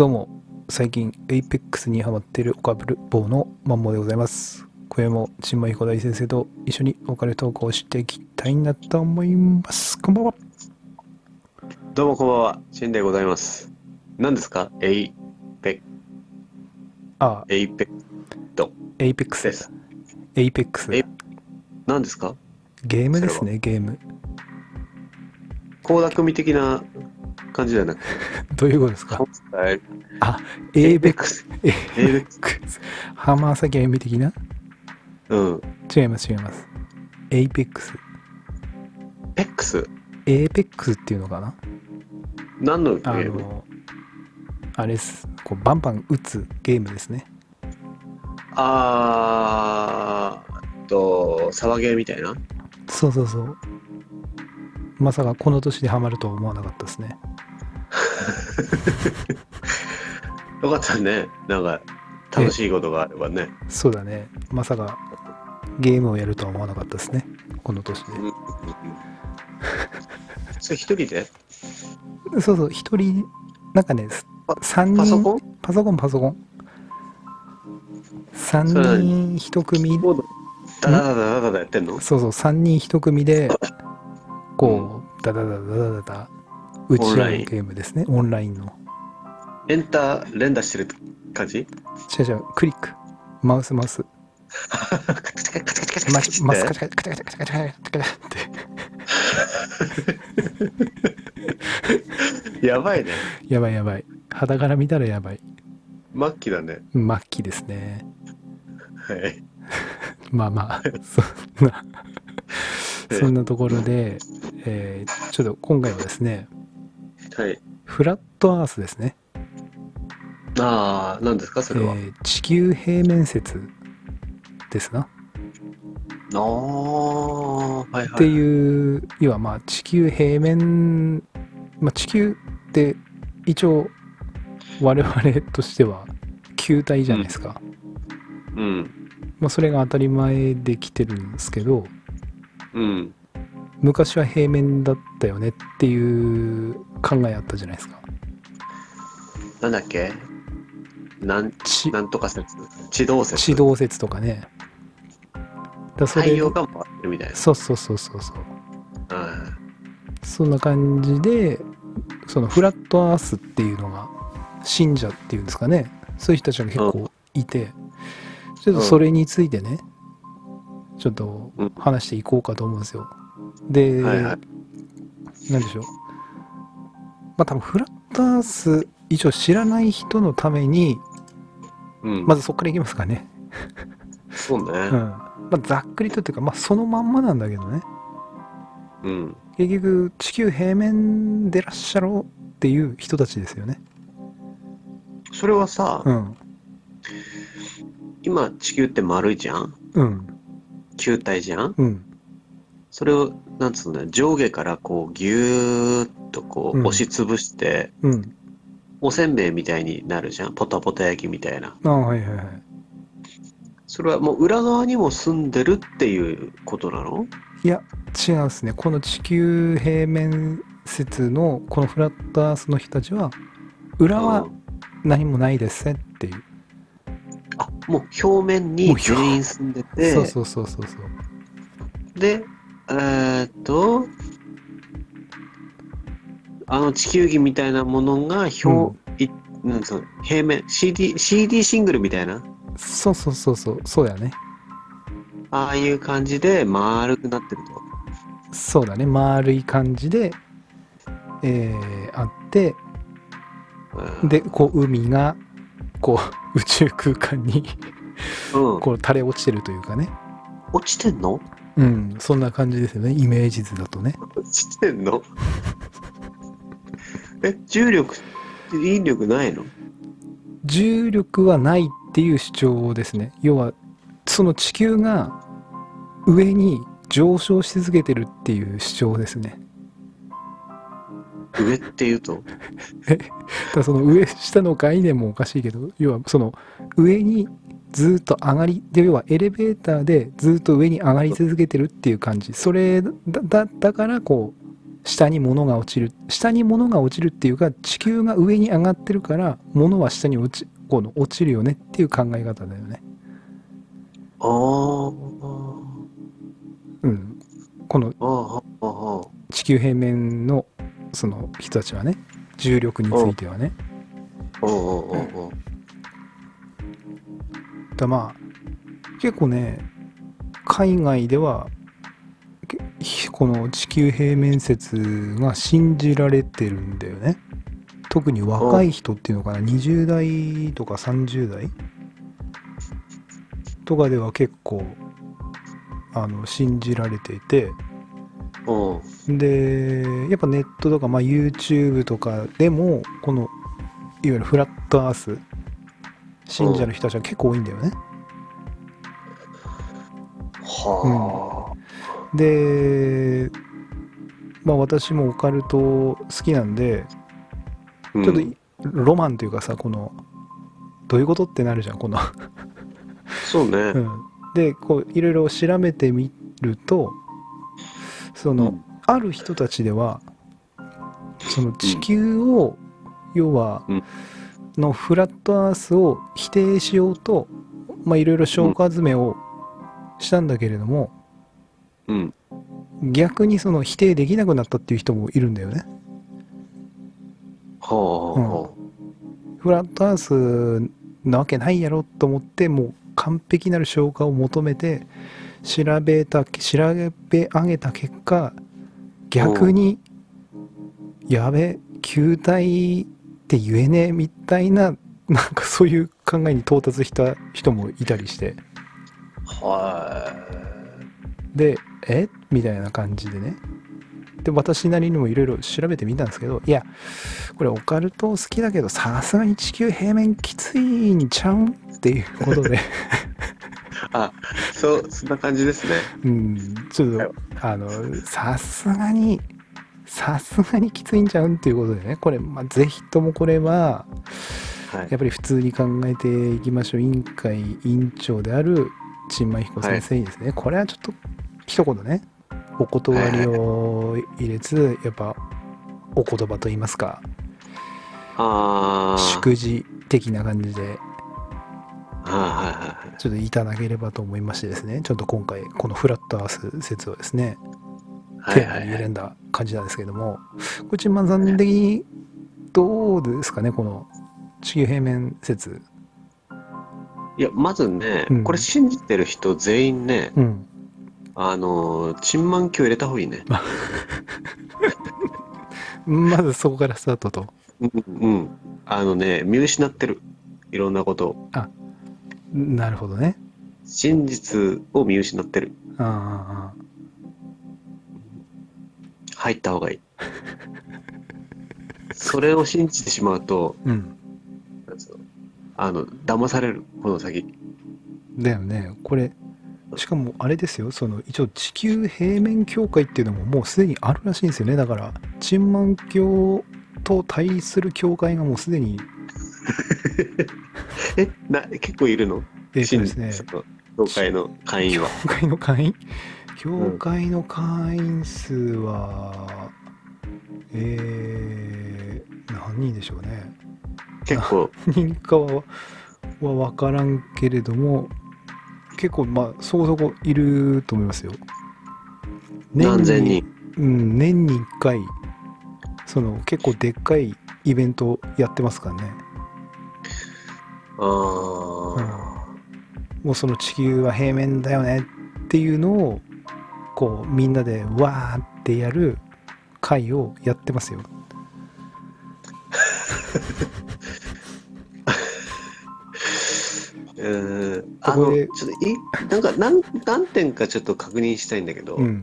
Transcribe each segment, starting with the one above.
どうも、最近 APEX にハマっているオカブルボーのマンモでございます。今夜も新米彦大先生と一緒にお金投稿していきたいなと思います。こんばんは。どうもこんばんは、シンでございます。何ですか？エイペ、あ、エイペ APEX です。APEX え。何ですか？ゲームですね、ゲーム。高田組的な感じじゃなくて、どういうことですか？はいあ、エイペ APEX。ックス。エイペック APEX。ハマーサゲーム的な？うん。違います、違います。APEX。ペックス APEX っていうのかな？何のゲあーム？の、あれです。こうバンバン打つゲームですね。あーっと、サバゲーみたいな？そうそうそう。まさかこの年でハマるとは思わなかったですね。よかったね。なんか、楽しいことがあればね。そうだね。まさかゲームをやるとは思わなかったですね。この年でうん。うんうんそれ一人で？そうそう、一人、なんかね、パ3人、パソコン？パソコン、パソコン。3それは人一組、ダダダダダダダやってんの？そうそう、3人一組で、こう、ダダダダダダダ、打ち合うゲオンラインームですね。オンラインの。エンター連打してる感じ？違う違う、クリック。マウスマウス。カチカチカチカチカチカチマカチマスカってチカチカチカチカチカチカチカチカチって。やばいね。やばいやばい。肌から見たらやばい。末期だね。末期ですね。はい。まあまあ、そんな、そんなところで、えーちょっと今回はですね、はい。フラットアースですね。ああ、何ですか、それは？えー地球平面説ですな。ああ、はいはい。っていう、要はまあ地球平面、まあ、地球って一応我々としては球体じゃないですか。うん。まあ、それが当たり前で来てるんですけど、うん。昔は平面だったよねっていう考えあったじゃないですか。なんだっけ？なん、地なんとか説？地動説？地動説とかね。だそれ太陽が回ってるみたいな。そうそうそうそうそう。はそんな感じで、そのフラットアースっていうのが信者っていうんですかね。そういう人たちが結構いて、ちょっとそれについてね、ちょっとうん話していこうかと思うんですよ。で、はいはいなんでしょう？まあ多分フラットアース一応知らない人のために、い。うん。まずそこからいきますかね。そうね。うん。まあ、ざっくりとっていうか、まあそのまんまなんだけどね。うん。結局地球平面でらっしゃろうっていう人たちですよね。それはさ、うん。今地球って丸いじゃん？うん。球体じゃん？うん。それを、なんつうんだ上下からこう、ぎゅーっとこう押しつぶして、うん。おせんべいみたいになるじゃんポタポタ焼きみたいな。ああ、はいはいはい。それはもう裏側にも住んでるっていうことなの？いや、違うんですね。この地球平面説のこのフラットアースの人たちは、裏はうん何もないですねっていう。あ、もう表面に表全員住んでて、そうそうそうそうそう。で、えーっと、あの地球儀みたいなものが表、いなんつうの平面、CD、CD シングルみたいな、そうそうそうそう。そうだね。ああいう感じで丸くなってると？そうだね。丸い感じで、えー、あって、うんで、こう、海が、こう、宇宙空間に、うん、こう、垂れ落ちてるというかね。落ちてんの？うん、そんな感じですよね。イメージ図だとね。落ちてんの？え、重力、引力ないの？重力はないっていう主張ですね。要は、その地球が上に上昇し続けてるっていう主張ですね。上っていうと？だからその上下の概念もおかしいけど、要はその上にずっと上がり、で要はエレベーターでずっと上に上がり続けてるっていう感じ。それだ、だだからこう、下に物が落ちる。下に物が落ちるっていうか地球が上に上がってるから物は下に落ちこの落ちるよねっていう考え方だよね。ああ。うん、この。地球平面のその人たちはね重力についてはね。うんうんうんうん。だまあ結構ね海外ではけこの地球平面説が信じられてるんだよね特に若い人っていうのかな20代とか30代とかでは結構あの信じられていてうん。でやっぱネットとか、まあ、YouTube とかでもこのいわゆるフラットアース信者の人たちは結構多いんだよね。はで、まあ私もオカルト好きなんで、あ。ちょっとうんロマンというかさ、この、どういうことってなるじゃん、この。そうね。うん、で、こう、いろいろ調べてみると、その、うんある人たちでは、その地球を、要は、うんのフラットアースを否定しようと、まあいろいろ証拠集めをしたんだけれども、うん。逆にその否定できなくなったっていう人もいるんだよね。はフラットアースなわけないやろと思ってもう完璧なる消化を求めて調べた調べ上げた結果逆にやべ球体って言えねえみたいな なんかそういう考えに到達した人もいたりしてあ。はでえ？みたいな感じでねで私なりにもいろいろ調べてみたんですけどいやこれオカルト好きだけどさすがに地球平面きついんちゃうんっていうことでい。あ、そう、そんな感じですね。うんちょっとあのさすがにさすがにきついんちゃうんっていうことでね。これ、まあ、ぜひともこれははい。やっぱり普通に考えていきましょう。委員会委員長である陳馬彦先生にですね、これはちょっと一言ねお断りを入れつやっぱお言葉と言いますかああ。祝辞的な感じではいはいはい。ちょっといただければと思いましてですね。ちょっと今回このフラットアース説をですね。はい。テーマ。に選んだ感じなんですけどもこれ陳馬さん的にどうですかね？この地球平面説いや、まずねうん、これ信じてる人全員ね、うんあのー、チンマン教入れた方がいいね。まずそこからスタートとうん、うん。あのね、見失ってる。いろんなことを。なるほどね真実を見失ってる。ああ入った方がいい。それを信じてしまうと、うん。あの、騙される、この先。だよね。これしかもあれですよ。その一応地球平面協会っていうのももうすでにあるらしいんですよね。だからチンマン教と対立する教会がもうすでに え、な、結構いるの？えっとですね。教会の会員は。教会の会員教会の会員数は、えー、何人でしょうね。結構、何人かはは分からんけれども結構まあそこそこいると思いますよ。何千人？うん、年に1回その結構でっかいイベントやってますからね。ああ、もうその地球は平面だよねっていうのをこうみんなでわーってやる会をやってますよ うーん。あの、ちょっとい、なんか、何、何点かちょっと確認したいんだけど、うん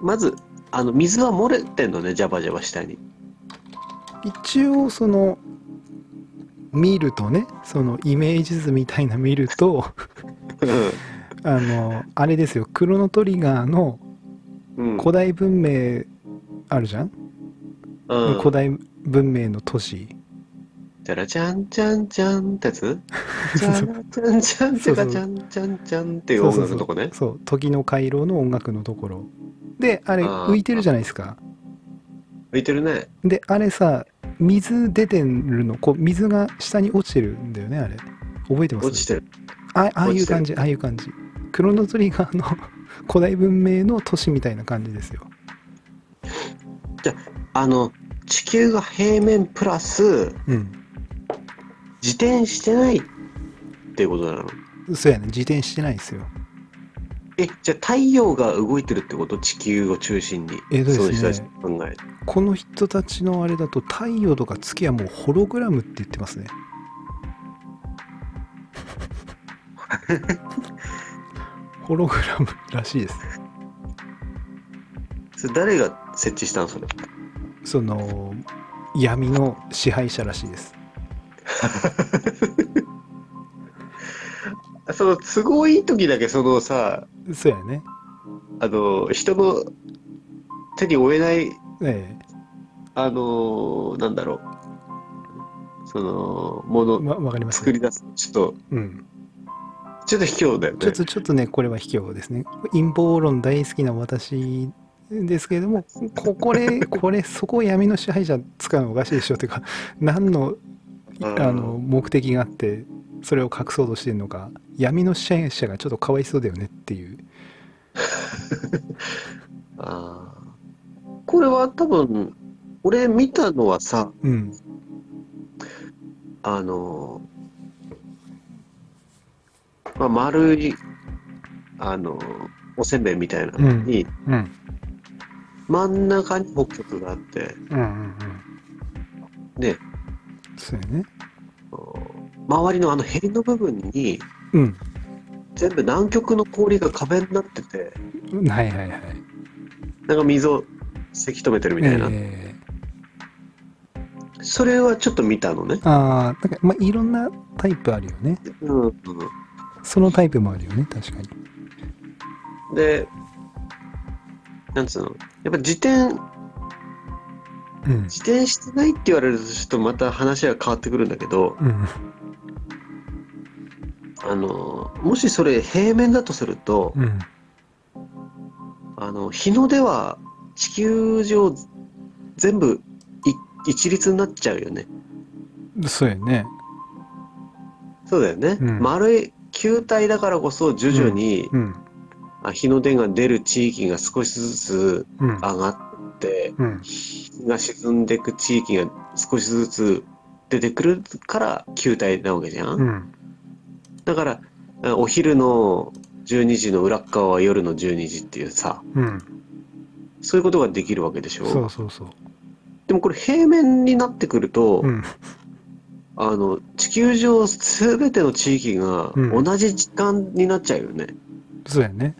まず、あの、水は漏れてんのね、ジャバジャバ下に。一応その見るとねそのイメージ図みたいな見るとあのあれですよ。クロノトリガーのうん。古代文明あるじゃん、うん。古代文明の都市。じゃらじゃんじゃんじゃんってやつ？じゃらじゃんじゃんじゃらじゃんじゃんじゃんっていう音楽のとこね。そう。時の回廊の音楽のところ。であれあー。浮いてるじゃないですか？浮いてるね。であれさ水出てるの？こう水が下に落ちてるんだよねあれ。覚えてます？落ちてる。あああいう感じああいう感じクロノトリガーの 古代文明の都市みたいな感じですよ。あの、地球が平面プラス、うん。自転してないっていうことなの？そうやね。自転してないですよ。え、じゃあ太陽が動いてるってこと？地球を中心に。えっとですね。そういう人たちの考え。この人たちのあれだと太陽とか月はもうホログラムって言ってますね ホログラムらしいです。それ誰が設置したのそれ。その闇の支配者らしいです。その都合いい時だけそのさ、そうやね。あの、人の手に負えない、えあの、なんだろう。その、もえの、わわかります。作り出す。ちょっと、うんちょっと卑怯だよね。ちょっとちょっとねこれは卑怯ですね。陰謀論大好きな私ですけれどもここれ これそこを闇の支配者使うのおかしいでしょっていうか 何のうん。あの目的があってそれを隠そうとしてるのか。闇の支配者がちょっとかわいそうだよねっていう。あー。これは多分、俺見たのはさ、うん。あの、まあ、丸い、あの、おせんべいみたいなのに、うん。真ん中に北極があって、うんうんうん。で、そうやね。周りのあのヘリの部分に、うん。全部南極の氷が壁になってて、はいはいはい。なんか水をせき止めてるみたいな。えそれはちょっと見たのね。ー、ああなんかまあいろんなタイプあるよね。うんうん、そのタイプもあるよね確かに。で、なんつうの、やっぱ自転、うん。自転してないって言われるとちょっとまた話は変わってくるんだけど、うん。あの、もしそれ平面だとすると、うん。あの、日の出は地球上全部い一律になっちゃうよね。そうやね。そうだよね。うん。丸い球体だからこそ徐々に、うん。あ日の出が出る地域が少しずつうん。上がって、うん。日が沈んでいく地域が少しずつ出てくるから球体なわけじゃん。うん。だから、あお昼の12時の裏っ側は夜の12時っていうさ、うん。そういうことができるわけでしょ。そうそうそう。でもこれ平面になってくると、うんあの、地球上すべての地域がうん同じ時間になっちゃうよね。そうやね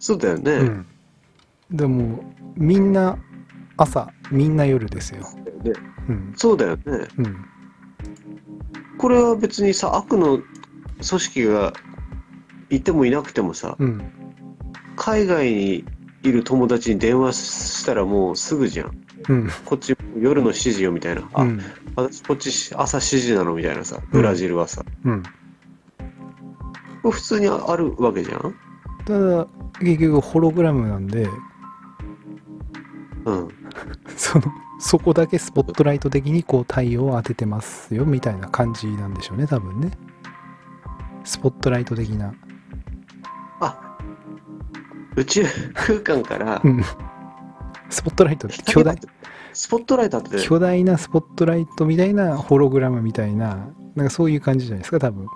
そうだよね。うんでもみんな朝みんな夜ですよでうんそうだよね。うんこれは別にさ、悪の組織がいてもいなくてもさ、うん海外にいる友達に電話したらもうすぐじゃん。うんこっち夜の7時よみたいな。あ、うん私こっち朝7時なのみたいなさ、ブラジルはさ。うん。普通にあるわけじゃん？ただ結局ホログラムなんでうん。そのそこだけスポットライト的にこう太陽を当ててますよみたいな感じなんでしょうね多分ね。スポットライト的な。あ、宇宙空間からうん。スポットライト巨大 スポットライト当てて。巨大なスポットライトみたいなホログラムみたいななんかそういう感じじゃないですか多分。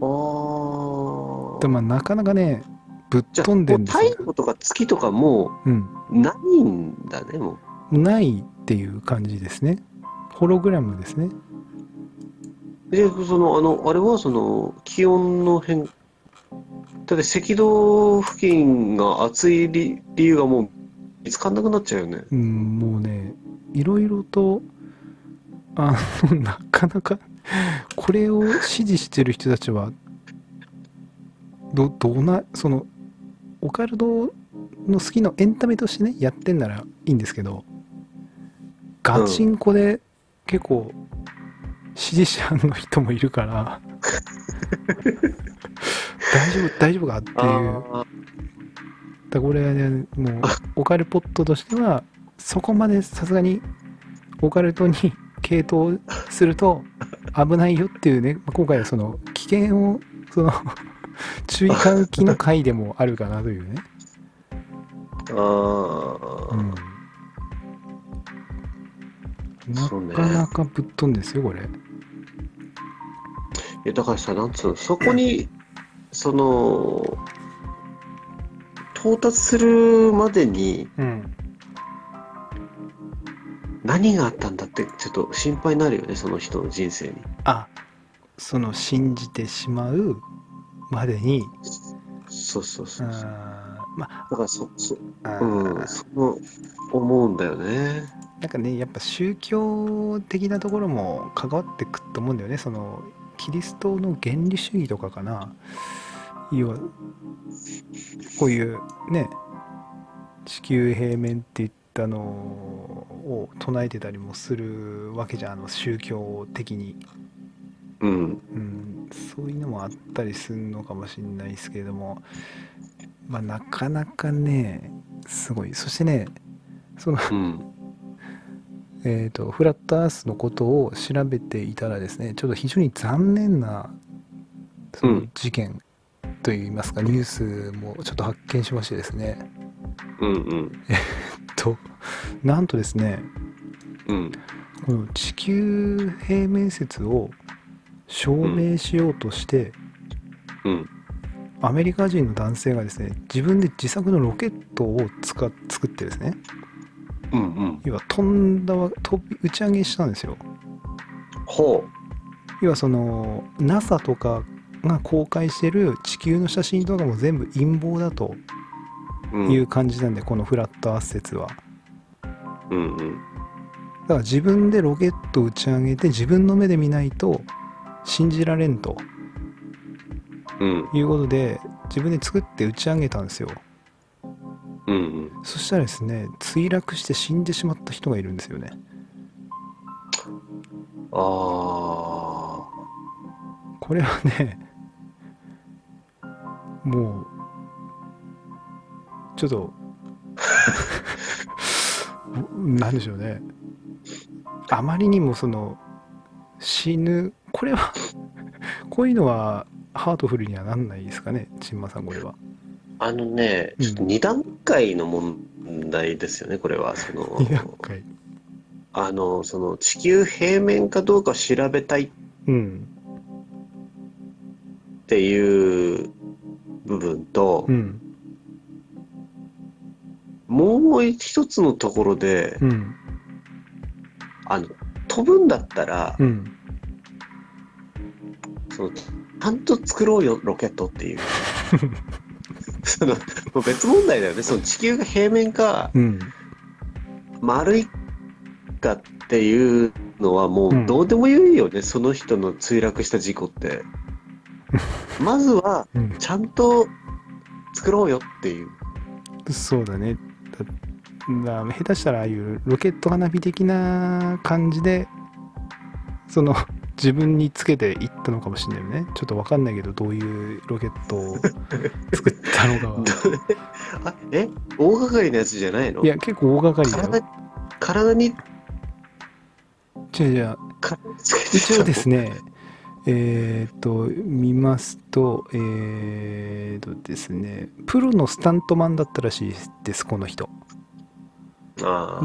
あー。でもまあなかなかねぶっ飛んでんですよ。太陽とか月とかもうん。うないんだねもないっていう感じですね。ホログラムですね。うでそのあのあれはその気温の変だって赤道付近が暑い理理由がもう見つかんなくなっちゃうよね。うんもうねいろいろとあの なかなかこれを支持してる人たちはどどうなそのオカルトの好きのエンタメとしてねやってんならいいんですけどガチンコで結構支持者の人もいるから 大丈夫大丈夫かっていうだこれはねもうオカルポットとしてはそこまでさすがにオカルトに 傾倒すると危ないよっていうねまあ今回はその危険をその 注意喚起の回でもあるかなというね、ああ、うん、なかなかぶっ飛んですよこれ。いやだからさ、なんつうの、そこに、その、到達するまでにうん何があったんだって、ちょっと心配になるよね、その人の人生に。あその信じてしまうまでにそうそうあそうそう。ーまだからそ、そ、あうん、その、思うんだよね。なんかねやっぱ宗教的なところも関わってくと思うんだよねそのキリストの原理主義とかかな要はこういうね地球平面って言ったのを唱えてたりもするわけじゃんあの宗教的に、うん。うん、そういうのもあったりするのかもしれないですけれどもまあなかなかねすごいそしてねそのうん。えー、とフラットアースのことを調べていたらですねちょっと非常に残念なそのうん事件といいますか、ニュースもちょっと発見しましてですねうんうん。となんとですねうん。この地球平面説を証明しようとして、うん。アメリカ人の男性がですね自分で自作のロケットを使っ作ってですねうんうん。要は飛んだわ飛び打ち上げしたんですよほ要はその NASA とかが公開してる地球の写真とかも全部陰謀だとう。うん。いう感じなんで、このフラットアース説はうんうん。だから自分でロケット打ち上げて自分の目で見ないと信じられんとうん。いうことで自分で作って打ち上げたんですようんうん。そしたらですね墜落して死んでしまった人がいるんですよねああ。これはねもうちょっと なんでしょうね。あまりにもその死ぬこれはこういうのはハートフルにはなんないですかね？ちんまさんこれは。あのね、うんちょっと二段階の問題ですよね、これは。その、あの、その地球平面かどうかを調べたいっうん。ていう部分とう、んもう一つのところで、うんあの、飛ぶんだったら、うんその、ちゃんと作ろうよ、ロケットっていう。その、別問題だよね。その地球が平面か、うん丸いかっていうのはもうんうどうでもいいよね、その人の墜落した事故って。まずは、うん。ちゃんと作ろうよっていう。そうだね。だだ下手したらああいうロケット花火的な感じでその自分につけていったのかもしれないよね。ちょっと分かんないけどどういうロケットを作ったのかは。あえ？大掛かりなやつじゃないの？いや結構大掛かりだよ。体体に、じゃあじゃ一応ですね。ねえーっと見ますとえーっとですねプロのスタントマンだったらしいですこの人。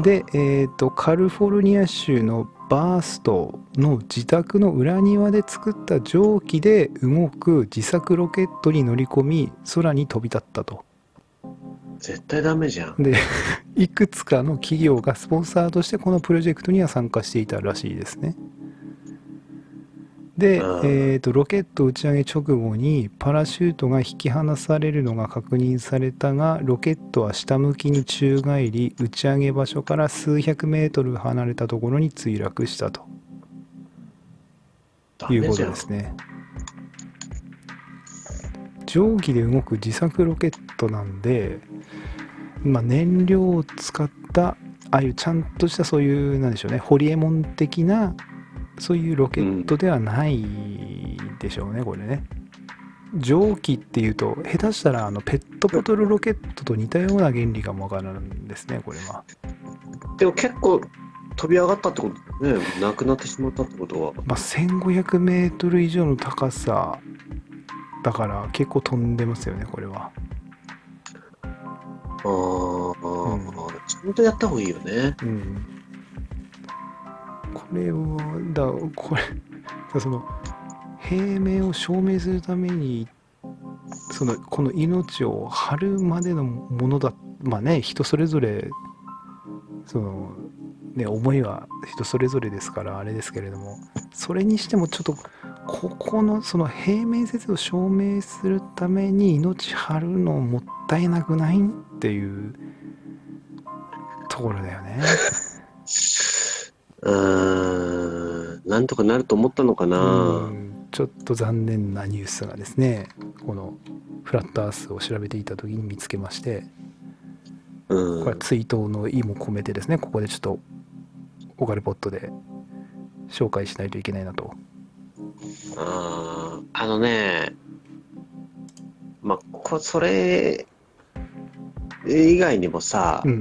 で、えー、とカリフォルニア州のバーストの自宅の裏庭で作った蒸気で動く自作ロケットに乗り込み空に飛び立ったと。絶対ダメじゃん。でいくつかの企業がスポンサーとしてこのプロジェクトには参加していたらしいですねで、うん。えー、とロケット打ち上げ直後にパラシュートが引き離されるのが確認されたがロケットは下向きに宙返り打ち上げ場所から数百メートル離れたところに墜落したと。いうこと。ですね。蒸気で動く自作ロケットなんで、まあ、燃料を使ったああいうちゃんとしたそういうなんでしょうねホリエモン的なそういうロケットではないでしょうね、これね蒸気っていうと下手したらあのペットボトルロケットと似たような原理がわかるんですねこれは。でも結構飛び上がったってことね。なくなってしまったってことは。まあ、1500メートル以上の高さだから結構飛んでますよねこれは。ああ、うんちゃんとやった方がいいよね。うん。これはだこれ その平面を証明するためにそのこの命を張るまでのものだまあね人それぞれそのね思いは人それぞれですからあれですけれどもそれにしてもちょっとここのその平面説を証明するために命張るのもったいなくないっていうところだよね。うーん、なんとかなると思ったのかな。うんちょっと残念なニュースがですねこのフラットアースを調べていた時に見つけましてうん。これは追悼の意も込めてですねここでちょっとオカルポットで紹介しないといけないなとあーあのね、まあ、こそれ以外にもさ、うん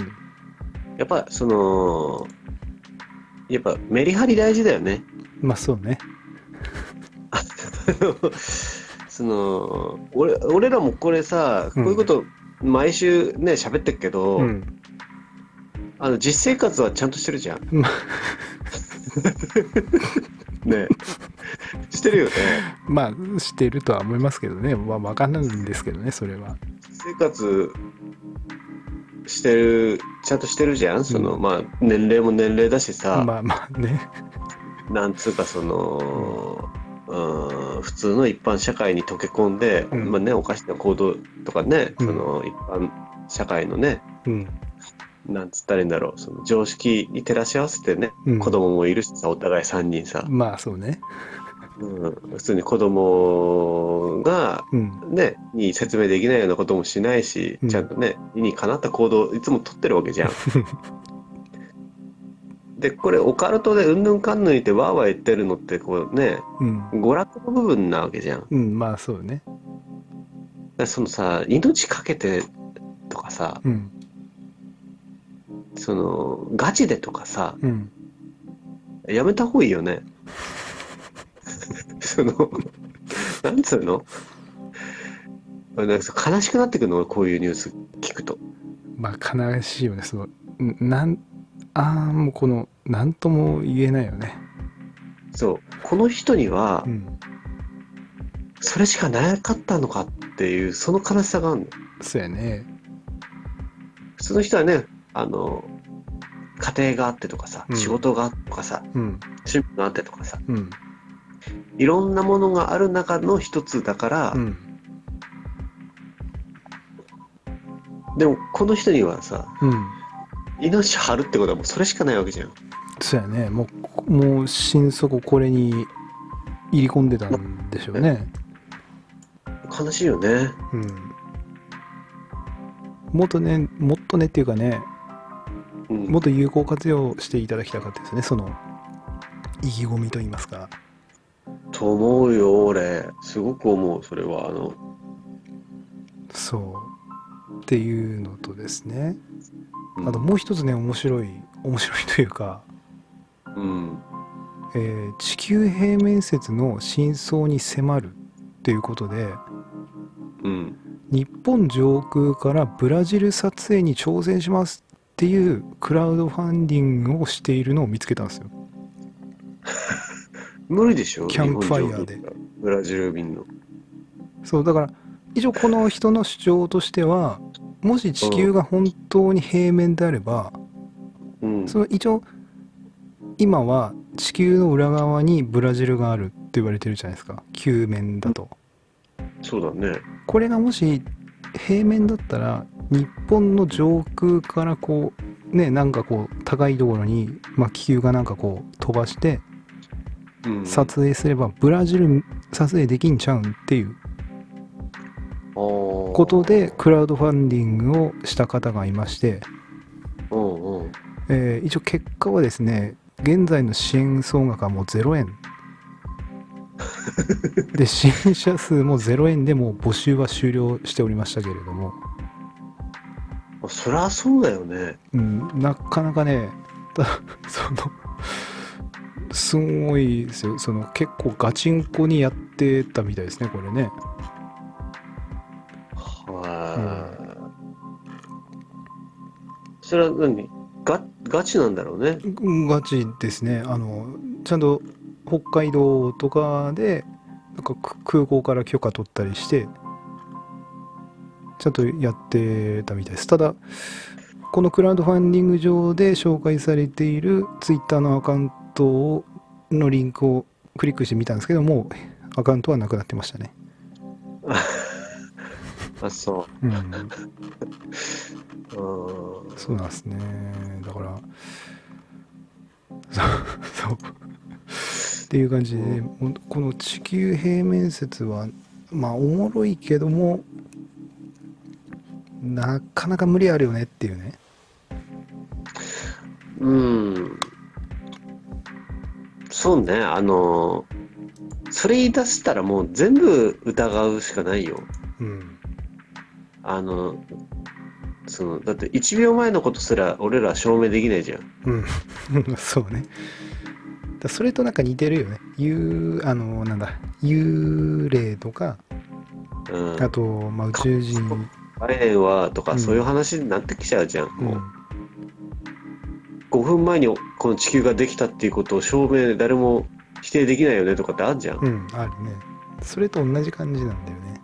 やっぱその、やっぱメリハリ大事だよね。まあそうね。その俺俺らもこれさ、こういうこと毎週ね喋ってるけど、うん。あの実生活はちゃんとしてるじゃん。まね。してるよね。まあしてるとは思いますけどね。まあ分かんないんですけどねそれは。生活してるちゃんとしてるじゃん？その、うんまあ年齢も年齢だしさ、まあまあね。なんつうかその、うん、普通の一般社会に溶け込んで、うん。まあねおかしな行動とかね、うん。その一般社会のねうん。なんつったらいいんだろう。その常識に照らし合わせてね、うん。子供もいるしさお互い3人さ、まあそうねうん、普通に子供がうんねに説明できないようなこともしないし、うんちゃんとね理にかなった行動をいつも取ってるわけじゃん。でこれオカルトでうんぬんかんぬん言ってわーわー言ってるのってこうねうん娯楽の部分なわけじゃん。うんまあそうねらそのさ命かけてとかさうんそのガチでとかさうんやめた方がいいよね。そのなんつうの？なんかさ悲しくなってくるの？俺こういうニュース聞くと。まあ悲しいよね。そのんなんああもうこの何とも言えないよね。そう。この人にはうん。それしかなかったのかっていうその悲しさがあるの。そうやね。普通の人はねあの家庭があってとかさ、うん。仕事があってとかさうん。趣味があってとかさうんいろんなものがある中の一つだから、うん。でもこの人にはさうん。命張るってことはもうそれしかないわけじゃん。そうやね。もうもう心底これに入り込んでたんでしょうね。悲しいよね。うん。もっとねもっとねっていうかねうん。もっと有効活用していただきたかったですね。その意気込みといいますかと思うよ俺。すごく思うそれは。あのそうっていうのとですね。うん。あともう一つね面白い面白いというか、うん。えー地球平面説の真相に迫るっていうことでうん。日本上空からブラジル撮影に挑戦しますっていうクラウドファンディングをしているのを見つけたんですよ 無理でしょ？キャンプファイヤーで。ブラジル便の。そうだから一応この人の主張としてはもし地球が本当に平面であれば、うん。その一応今は地球の裏側にブラジルがあるって言われてるじゃないですか。球面だと。そうだね。これがもし平面だったら日本の上空からこうねなんかこう高いところに、まあ、気球がなんかこう飛ばしてうん撮影すればブラジル撮影できんちゃうんっていうこことでクラウドファンディングをした方がいまして、うんうん。えー一応結果はですね現在の支援総額はもう0円。で支援者数も0円でもう募集は終了しておりましたけれども、そりゃそうだよね。うん、なかなかねた そのすごいですよ。その結構ガチンコにやってたみたいですねこれね。はい。それは何？ガガチなんだろうね。うんガチですね。あのちゃんと北海道とかでなんかく空港から許可取ったりしてちゃんとやってたみたいです。ただこのクラウドファンディング上で紹介されているツイッターのアカウントをのリンクをクリックしてみたんですけどもアカウントはなくなってましたね あ、そうんう。うん。そうなんですねだからそうっていう感じで、もうこの地球平面説はまあおもろいけどもなかなか無理あるよねっていうねうん。そうね、あの、それ言い出したらもう全部疑うしかないよ。うんあの、その、だって1秒前のことすら俺ら証明できないじゃん。うん そうねだそれとなんか似てるよね幽あのなんだ幽霊とかうん。あと、まあ、宇宙人あれはとうんかそういう話になってきちゃうじゃん。うんもう5分前にこの地球ができたっていうことを証明誰も否定できないよねとかってあるじゃん。うんあるね。それと同じ感じなんだよね。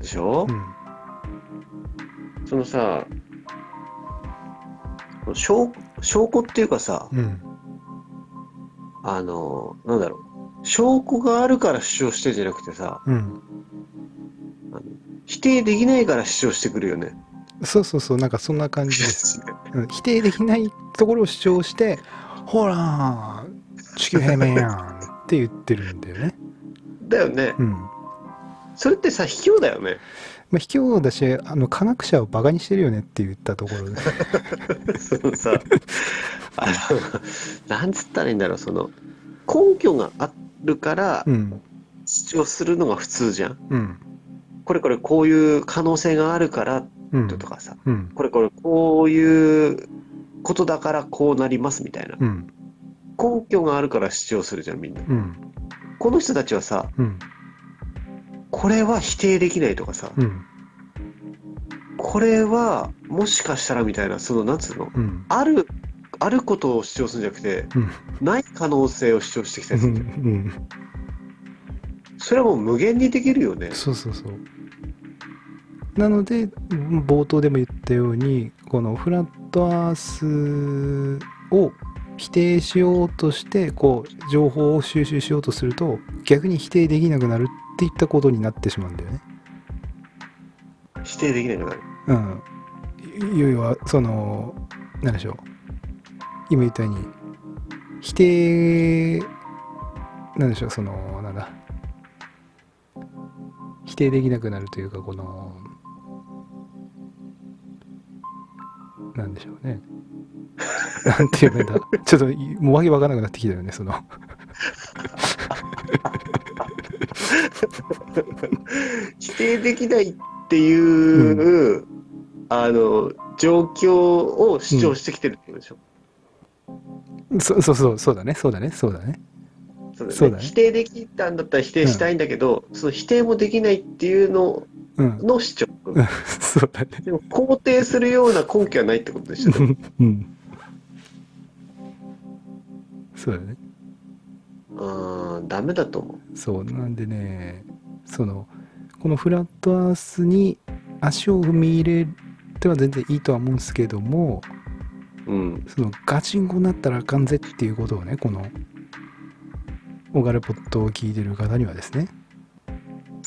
でしょ、うんそのさ、証証拠っていうかさ、うん。あの、なんだろう、証拠があるから主張してんじゃなくてさ、うん。否定できないから主張してくるよね。そうそうそうなんかそんな感じです うん否定できないところを主張してほら地球平面やんって言ってるんだよねだよね。うんそれってさ、卑怯だよね。まあ、卑怯だしあの科学者をバカにしてるよねって言ったところでそのさ、あの、なんつったらいいんだろう、その、根拠があるからうん主張するのが普通じゃん。うんこれこれこういう可能性があるからうん。とかさ、うん。これこれこういうことだからこうなりますみたいな。うん。根拠があるから主張するじゃん、みんな。うん。この人たちはさ、うん。これは否定できないとかさ、うん。これはもしかしたらみたいな、その、なんつうの、うん。ある、あることを主張するんじゃなくて、うん。ない可能性を主張してきたうりするじゃん。ん。それはもう無限にできるよね。そうそうそうなので冒頭でも言ったようにこのフラットアースを否定しようとしてこう情報を収集しようとすると逆に否定できなくなるっていったことになってしまうんだよね。否定できないのがある。うん。要はその何でしょう今言ったように否定なんでしょうそのなんだ否定できなくなるというかこのなんでしょうね。なんて言うんだ。ちょっともうわけわからなくなってきたよねその。否定できないっていう、あの、状況を主張してきてるってことでしょ？そそうそうそうだね。そうだね。そうだね。そうだよね。そうだね。否定できたんだったら否定したいんだけど、その否定もできないっていうのうんの主張。そうだねでも肯定するような根拠はないってことでしょ。うんそうだねうん、ダメだと思そうなんでねそのこのフラットアースに足を踏み入れては全然いいとは思うんですけどもう。うん。そのガチンコになったらあかんぜっていうことをねこのオガレポットを聞いてる方にはですね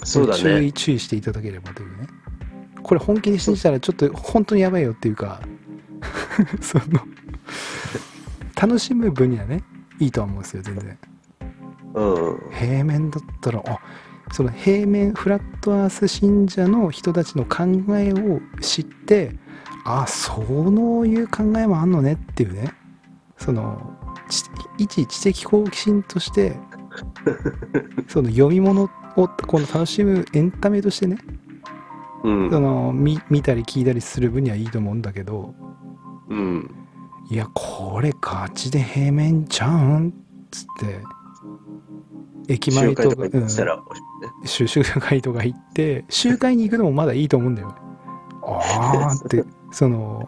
そうだね。注意注意していただければというねこれ本気に信じたらちょっと本当にやばいよっていうか その楽しむ分にはねいいとは思うんですよ全然うん。平面だったらあその平面フラットアース信者の人たちの考えを知ってあそういう考えもあんのねっていうねそのち一知的好奇心として その読み物をこの楽しむエンタメとしてねうん。その見見たり聞いたりする分にはいいと思うんだけどうん。いやこれガチで平面ちゃうんっつって駅前集会とかうん、集集会とか行って集会に行くのもまだいいと思うんだよね。ああってその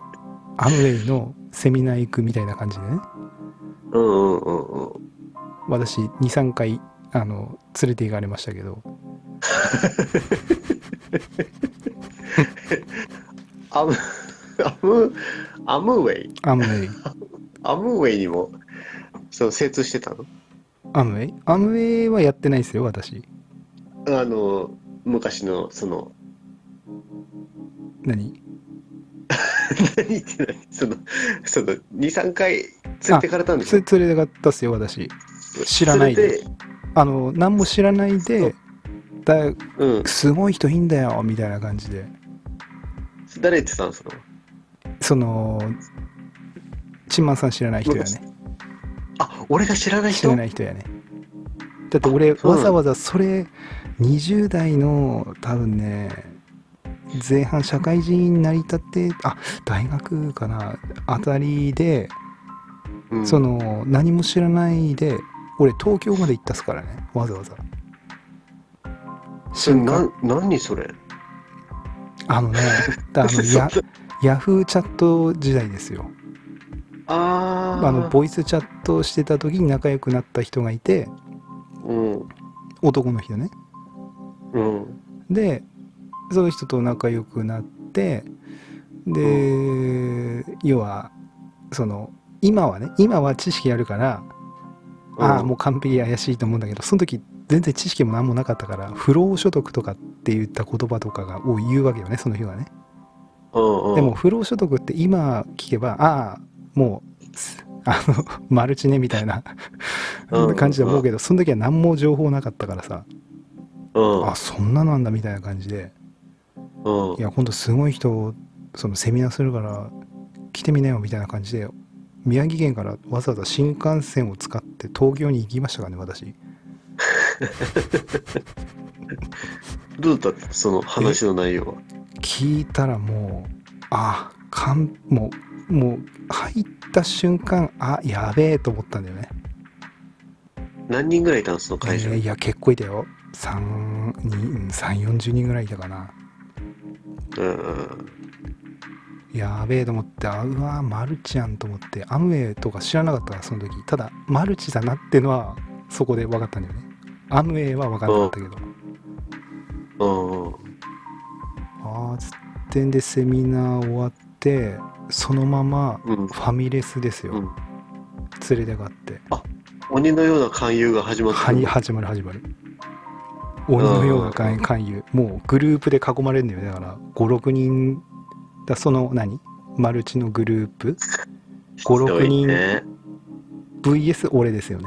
アムウェイのセミナー行くみたいな感じでね。うんうんうんうん。私23回あの連れて行かれましたけど。アムアムアムウェイ？アムウェイ。アムウェイにもそう精通してたの？アムウェイ？アムウェイはやってないですよ私。あの昔のその何？何言ってない？そのその23回連れてかれたんでしょつ連れてかったっすよ私。知らないであの何も知らないでだうん。すごい人いいんだよみたいな感じで。誰言ってたんですか？そのチンマンさん知らない人やね。あ俺が知らない人？知らない人やね。だって俺わざわざそれ20代の多分ね前半社会人になりたってあ大学かなあたりで、うん。その何も知らないで俺東京まで行ったっすからね。わざわざ。それな何それ？あのね あのやヤフーチャット時代ですよ。あー。あのボイスチャットしてた時に仲良くなった人がいてうん。男の人ね。うん。でその人と仲良くなってで、要はその今はね今は知識あるから、ああもう完璧怪しいと思うんだけどその時全然知識も何もなかったから不労所得とかって言った言葉とかがを言うわけよねその人がね。うんうん。でも不労所得って今聞けばああもうすあのマルチねみたいなうん感じで思うけどその時は何も情報なかったからさうん。あそんななんだみたいな感じで。うん。いや今度すごい人そのセミナーするから来てみなよみたいな感じで宮城県からわざわざ新幹線を使って東京に行きましたからね私。どうだった？その話の内容は？聞いたらもうあかんもうもう入った瞬間あやべえと思ったんだよね。何人ぐらいいたんその会場にえーいや結構いたよ。340人ぐらいいたかな。うんうんやべえと思ってあうわマルチやんと思ってアムウェイとか知らなかったからその時。ただマルチだなってのはそこで分かったんだよね。アムウェイは分かんなかったけど。うんうんああつってんでセミナー終わってそのままうん。ファミレスですよ、うん。連れてかって。鬼のような勧誘が始まってるはに始まる始まる。鬼のような勧勧誘。もうグループで囲まれるんだよね。だから56人だその何？マルチのグループ？56人？VS 俺ですよね。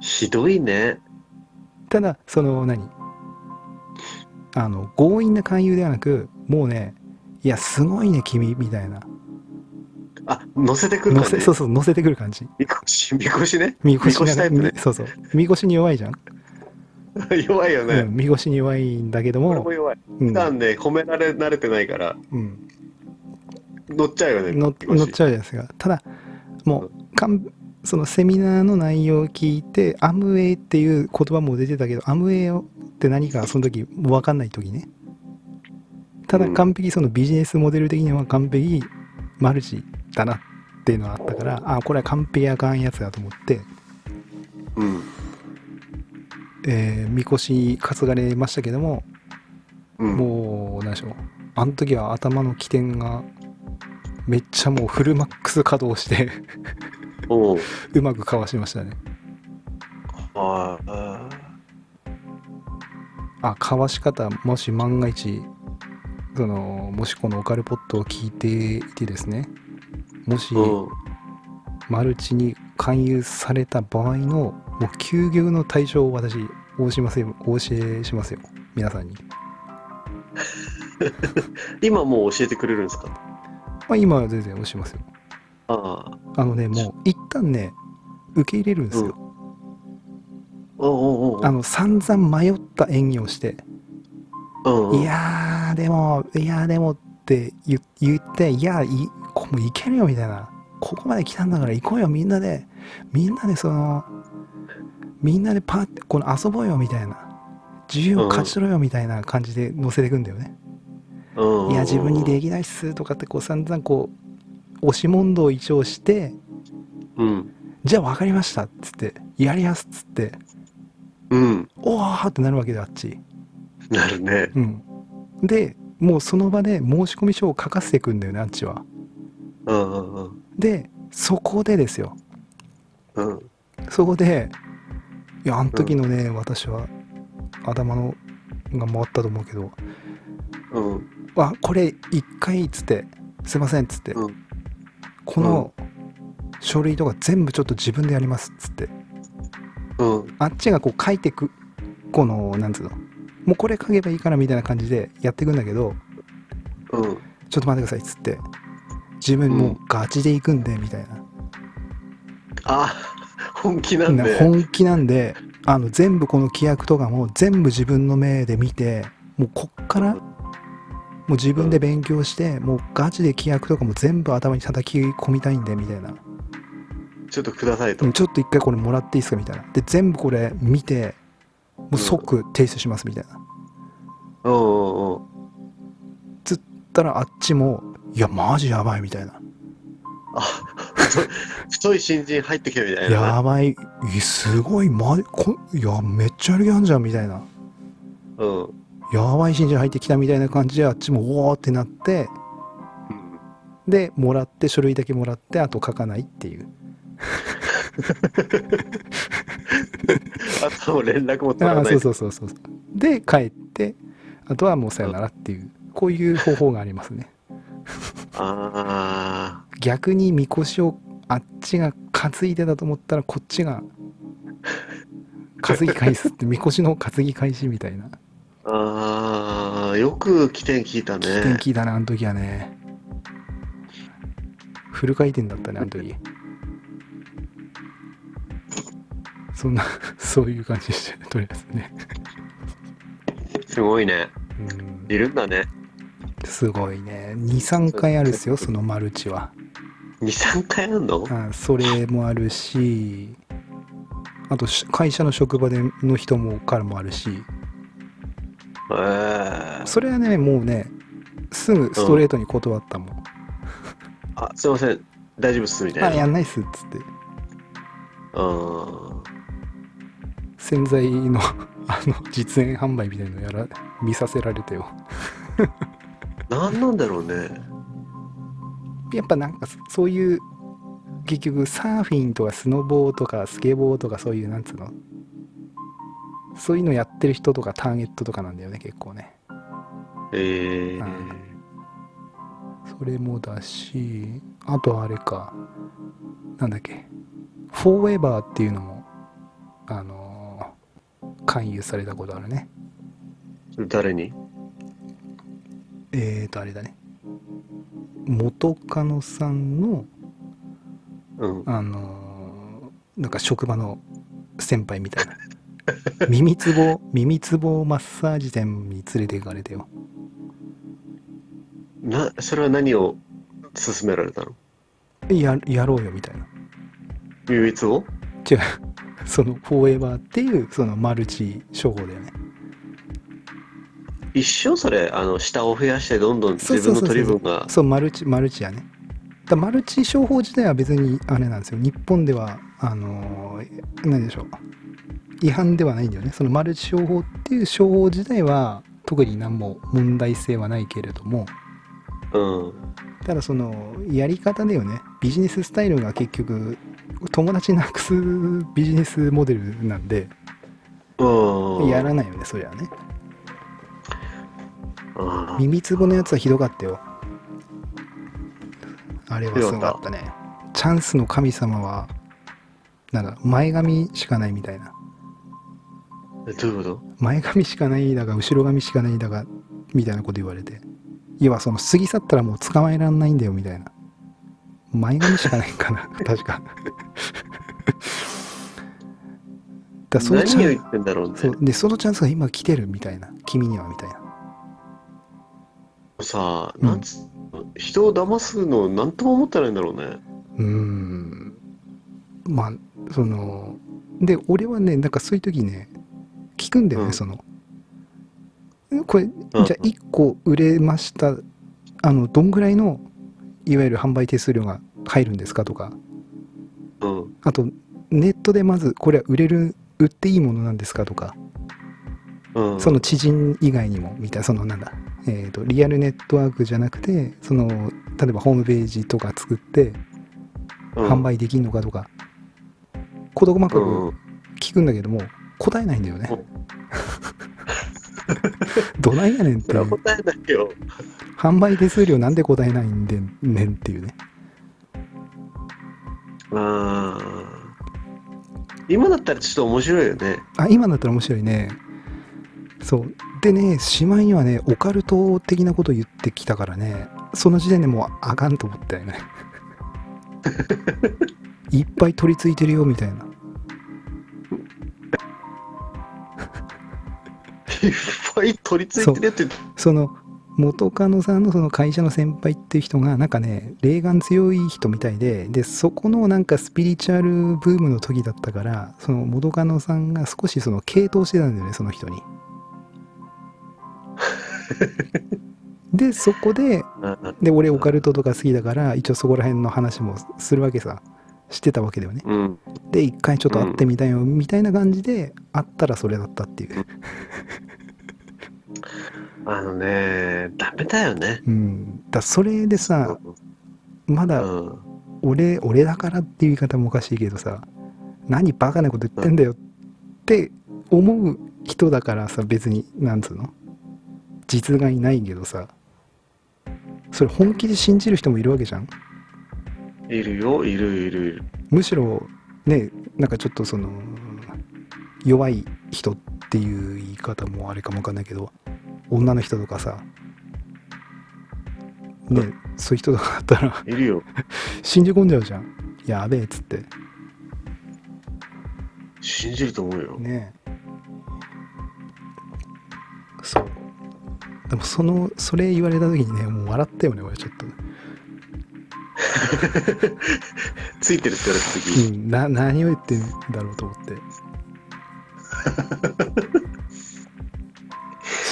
ひどいね。ただその何？あの強引な勧誘ではなくもうねいやすごいね君みたいな。あ乗せてくる乗かねせそうそう乗せてくる感じ。みこしみこしね。見越し見越しタイプね。みそうそう。見越しに弱いじゃん、弱いよね、うん、見越しに弱いんだけども。俺も弱い。うん。普段ね褒められ慣れてないから。うん、乗っちゃうよね乗乗っちゃうじゃないですか。ただもうかんそのセミナーの内容を聞いてアムウェイっていう言葉も出てたけどアムウェイって何かその時分かんない時ね。ただうん。完璧そのビジネスモデル的には完璧マルチだなっていうのがあったからあこれは完璧あかんやつだと思って、うんえー、みこし担がれましたけどもうん。もう何でしょう。あの時は頭の起点がめっちゃもうフルマックス稼働しておう。うまくかわしましたね。あかわし方もし万が一そのもしこのオカルポットを聞いていてですね。もしうん。マルチに勧誘された場合のもう究極の対処を私お教えますよお教えしますよ。皆さんに、今もう教えてくれるんですか？まあ、今は全然教えますよ。ああ。あのねもう一旦ね受け入れるんですよ、おうおうおうあの散々迷った演技をしてうんうん。いやーでもいやーでもって言言っていやいこもういけるよみたいな。ここまで来たんだから行こうよみんなで。みんなでそのみんなでパーってこの遊ぼうよみたいな自由を勝ち取ろうよみたいな感じで乗せていくんだよね、うんうんいや自分にできないっすとかってこう散々こう押し問答を一応してうん。じゃあ分かりましたっつってやりやすっつってうん。おーってなるわけであっち。なるね。うん。でもうその場で申し込み書を書かせていくんだよねあっちは。うんうんうん。でそこでですよ。うん。そこでいやあの時のね、私は頭のが回ったと思うけど。うん「あこれ一回」っつって「すいません」っつって、うん。この書類とか全部ちょっと自分でやります」っつって。うん。あっちがこう書いてくこのなんつうの。もうこれ書けばいいからみたいな感じでやっていくんだけど。うん。ちょっと待ってくださいっつって。自分もうガチで行くんでみたいな、あ本気なんで。本気なんであの全部この規約とかも全部自分の目で見てもうこっからもう自分で勉強してもうガチで規約とかも全部頭に叩き込みたいんでみたいな。ちょっとくださいと。うんちょっと一回これもらっていいですか？みたいな。で全部これ見てもう即提出しますみたいな。うん。うんうんたらあっちもいやマジやばいみたいな。あ太い新人入ってきたみたいな。やばい。いすごい。マジこいやめっちゃやる気あんじゃんみたいな。うん。やばい信者入ってきたみたいな感じであっちもおーってなってでもらって書類だけもらってあと書かないっていう。あと連絡も取らない。そうそうそうそう。で帰ってあとはもうさよならっていうこういう方法がありますねあ逆にみこしをあっちが担いでたと思ったらこっちが 担ぎ返すってみこしの担ぎ返しみたいな。ーあーよく起点聞いたね。天気だなあの時はね。フル回転だったねあの時。そんなそういう感じでしたとりあえずね。すごいね。うん。いるんだねすごいね。23回あるっすよそのマルチは。23回あんの？あそれもあるしあとし会社の職場での人もからもあるし。えー、それはねもうねすぐストレートに断ったもん、あすいません。大丈夫っすみたいな。あやんないっすっつって。あ洗剤のあの実演販売みたいなのやら見させられてよ。ー何なんだろうね。やっぱなんかそそういう結局サーフィンとかスノボーとかスケボーとかそういうなんつうの？そういうのやってる人とかターゲットとかなんだよね結構ね。えー、うん。それもだしあとはあれか。なんだっけ？フォーエバーっていうのもあのー勧誘されたことあるね。誰に？えーとあれだね。元カノさんのうん。あのーなんか職場の先輩みたいな。耳つぼ耳つぼマッサージ店に連れて行かれてよ。なそれは何を勧められたの？ややろうよみたいな。唯一を違う。そのフォーエバーっていうそのマルチ商法だよね一生それあの下を増やしてどんどん自分の取り分が。そうマルチマルチやね。だマルチ商法自体は別にあれなんですよ。日本ではあのー何でしょう。違反ではないんだよね。そのマルチ商法っていう商法自体は特に何も問題性はないけれども。うん。ただそのやり方だよね。ビジネススタイルが結局友達なくすビジネスモデルなんで。うん。やらないよねそりゃね耳つぼのやつはひどかったよ。あれはすごかったね。チャンスの神様はなんだ前髪しかないみたいな。えどういうこと？前髪しかないだが後ろ髪しかないだがみたいなこと言われて。要はその過ぎ去ったらもう捕まえらんないんだよみたいな。前髪しかないんかな 確か。だそのチャン何を言ってんだろうね。でそのチャンスが今来てるみたいな。君にはみたいなさあ、うん。なんつ人を騙すのなんとも思ってないんだろうね。うーん。まあそので俺はねなんかそういう時ね聞くんだよね、うん。その。これじうん。ゃあ1個売れましたあのどんぐらいのいわゆる販売手数料が入るんですかとか。うん。あとネットでまずこれは売れる売っていいものなんですかとかうん。その知人以外にもみたいなそのなんだ、えー、とリアルネットワークじゃなくてその例えばホームページとか作ってうん販売できんのかとか事細かくうん。聞くんだけども答えないんだよねうん どないやねんって答えないよ。販売手数料なんで答えないんでねんっていうねあー今だったらちょっと面白いよね。あ今だったら面白いねそうでねしまいにはねオカルト的なこと言ってきたからねその時点でもうあかんと思ったよね いっぱい取り付いてるよみたいないっぱい取り付いてるよって。その元カノさんのその会社の先輩っていう人がなんかね霊感強い人みたいででそこのなんかスピリチュアルブームの時だったからその元カノさんが少しその傾倒してたんだよねその人に。でそこでで俺オカルトとか好きだから一応そこら辺の話もするわけさしてたわけだよね。うん。で一回ちょっと会ってみたいよみたいな感じで会ったらそれだったっていう。あのね、ダメだよね。うん、だそれでさまだうん。俺俺だからっていう言い方もおかしいけどさ何バカなこと言ってんだよって思う人だからさ別になんつうの？実害ないけどさ。それ本気で信じる人もいるわけじゃん。いるよ、いるいるいる。むしろねなんかちょっとその弱い人っていう言い方もあれかもわかんないけど女の人とかさ。ねそういう人だったらいるよ。信じ込んじゃうじゃん。やべえっつって。信じると思うよ。ねそうでもそのそれ言われた時にねもう笑ったよね俺ちょっと。ついてるって言われた時、うんな何を言ってんだろうと思って。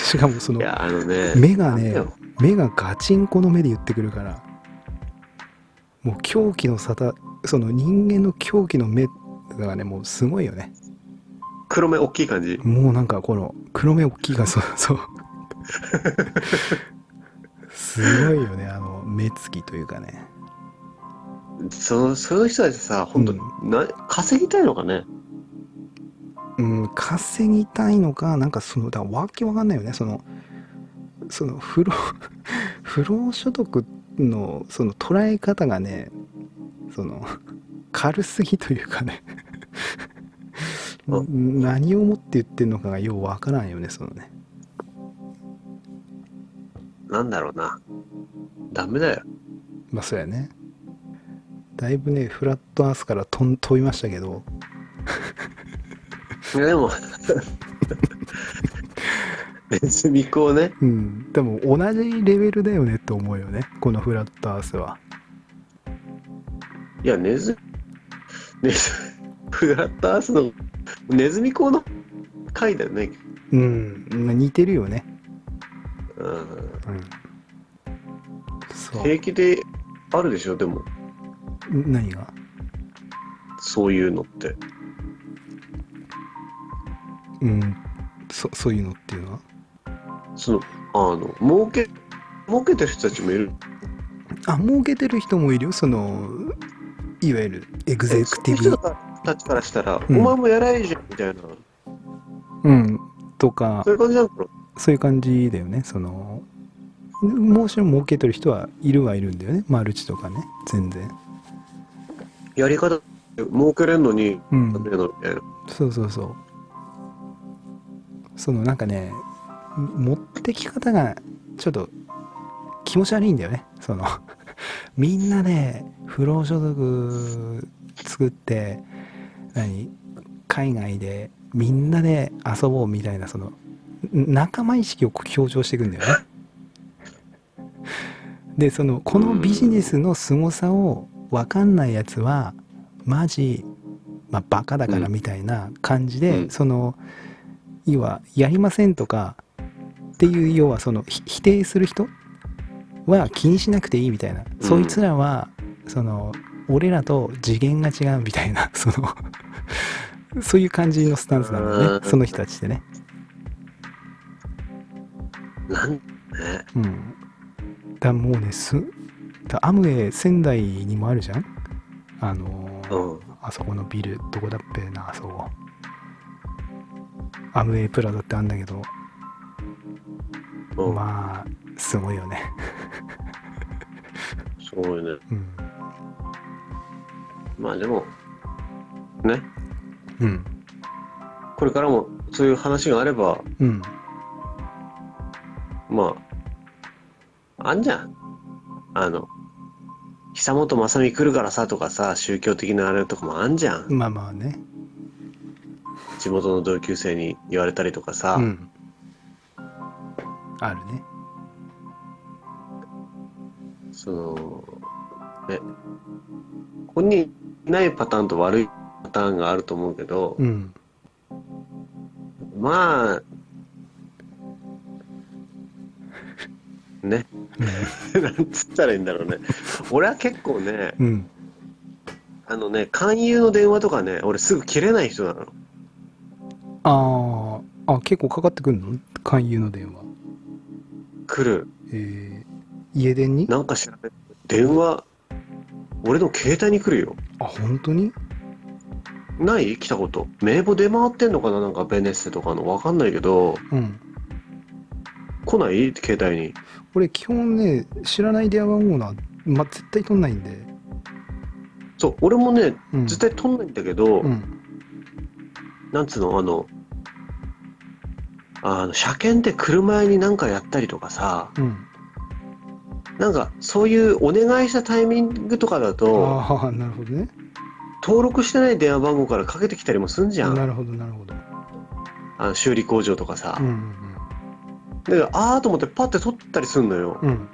しかもそのいや、あのね、目がね目がガチンコの目で言ってくるからもう狂気の沙汰その人間の狂気の目がねもうすごいよね。黒目大きい感じ。もうなんかこの黒目大きいがそうそうすごいよねあの目つきというかね。そのそういう人たちさ、本当、うな稼ぎたいのかね？うん稼ぎたいのかなんかそのだわけわかんないよね。そのその不労 不労所得のその捉え方がねその軽すぎというかね。う何をもって言ってんのかがようわからんよねそのねなんだろうな。ダメだよ。まあそうやね。だいぶねフラットアースから飛ん飛びましたけど。いやでも、ネズミ子をね、うん。でも同じレベルだよねって思うよね。このフラットアースは。いや、ネズ、ネズ、フラットアースのネズミ子の回だよね。うん。似てるよねうん、うん。そう。平気であるでしょ、でも、何が？そういうのって。うん。そそういうのっていうのは？その、あの、儲け、儲けてる人たちもいる。あ儲けてる人もいるよ。そのいわゆるエグゼクティブ。人たちからしたら、うん。お前もやらいじゃんみたいな、うん。とか。そういう感じなのかな。そういう感じだよね。そのもちろん儲けてる人はいるはいるんだよね。マルチとかね。全然。やり方、儲けれんのに、うん。そうそうそう。そのなんかね持ってき方がちょっと気持ち悪いんだよね。その みんなで不労所得作って何海外でみんなで遊ぼうみたいなそのん仲間意識を強調していくんだよね。でそのこのビジネスの凄さを分かんないやつはマジ、まあ、バカだからみたいな感じで、うん。その要はやりませんとかっていう要はそのひ否定する人は気にしなくていいみたいな、そいつらはその俺らと次元が違うみたいなそのそういう感じのスタンスなんだよね。うん。その人たちってね。なんね。うん。だもうねすだアムウェイ仙台にもあるじゃん？あのーうん。あそこのビルどこだっぺなあそこアムウェイプラザってあんだけどうん。まあすごいよね すごいね。うんまあでも、ね。うんこれからもそういう話があれば、うんまあ、あんじゃん。あの、久本雅美来るからさとかさ、宗教的なあれとかもあんじゃん。まあまあね地元の同級生に言われたりとかさ。うんあるねその、ね、本人いないパターンと悪いパターンがあると思うけど、うんまあ、ね、なんつったらいいんだろうね。俺は結構ね、うんあのね、勧誘の電話とかね、俺すぐ切れない人なの。あーあ結構かかってくるの？勧誘の電話来る。えー、家電に？なんか知らない。電話、俺の携帯に来るよ。あ本当に？ない？来たこと。名簿出回ってんのかな？なんかベネッセとかの。わかんないけど、うん来ない？携帯に。俺基本ね知らない電話番号な、まあ、絶対取んないんで、そう、俺もね、うん、絶対取んないんだけど、うん。なんつうの、あの、あの、車検で車になんかやったりとかさ、うん。なんかそういうお願いしたタイミングとかだと、ああなるほどね。登録してない電話番号からかけてきたりもすんじゃん。なるほどなるほど。あの修理工場とかさ。う。んだから、あーと思ってパッて取ったりすんのよ。うんうん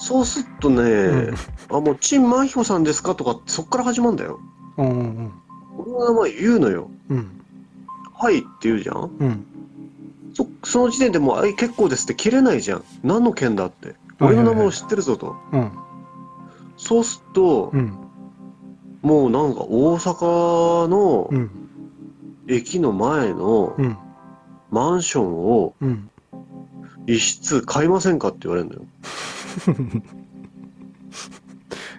そうすっとね、うんあ、もう、陳真彦さんですかとかそっから始まるんだよ。うんうん俺の名前言うのよ。うんはいって言うじゃん。うんそその時点でもう、あい、結構ですって切れないじゃん。何の件だって。俺の名前を知ってるぞと。うんそうすると、うんもうなんか大阪のうん駅の前のうんマンションをうん。一室買いませんかって言われるのよ。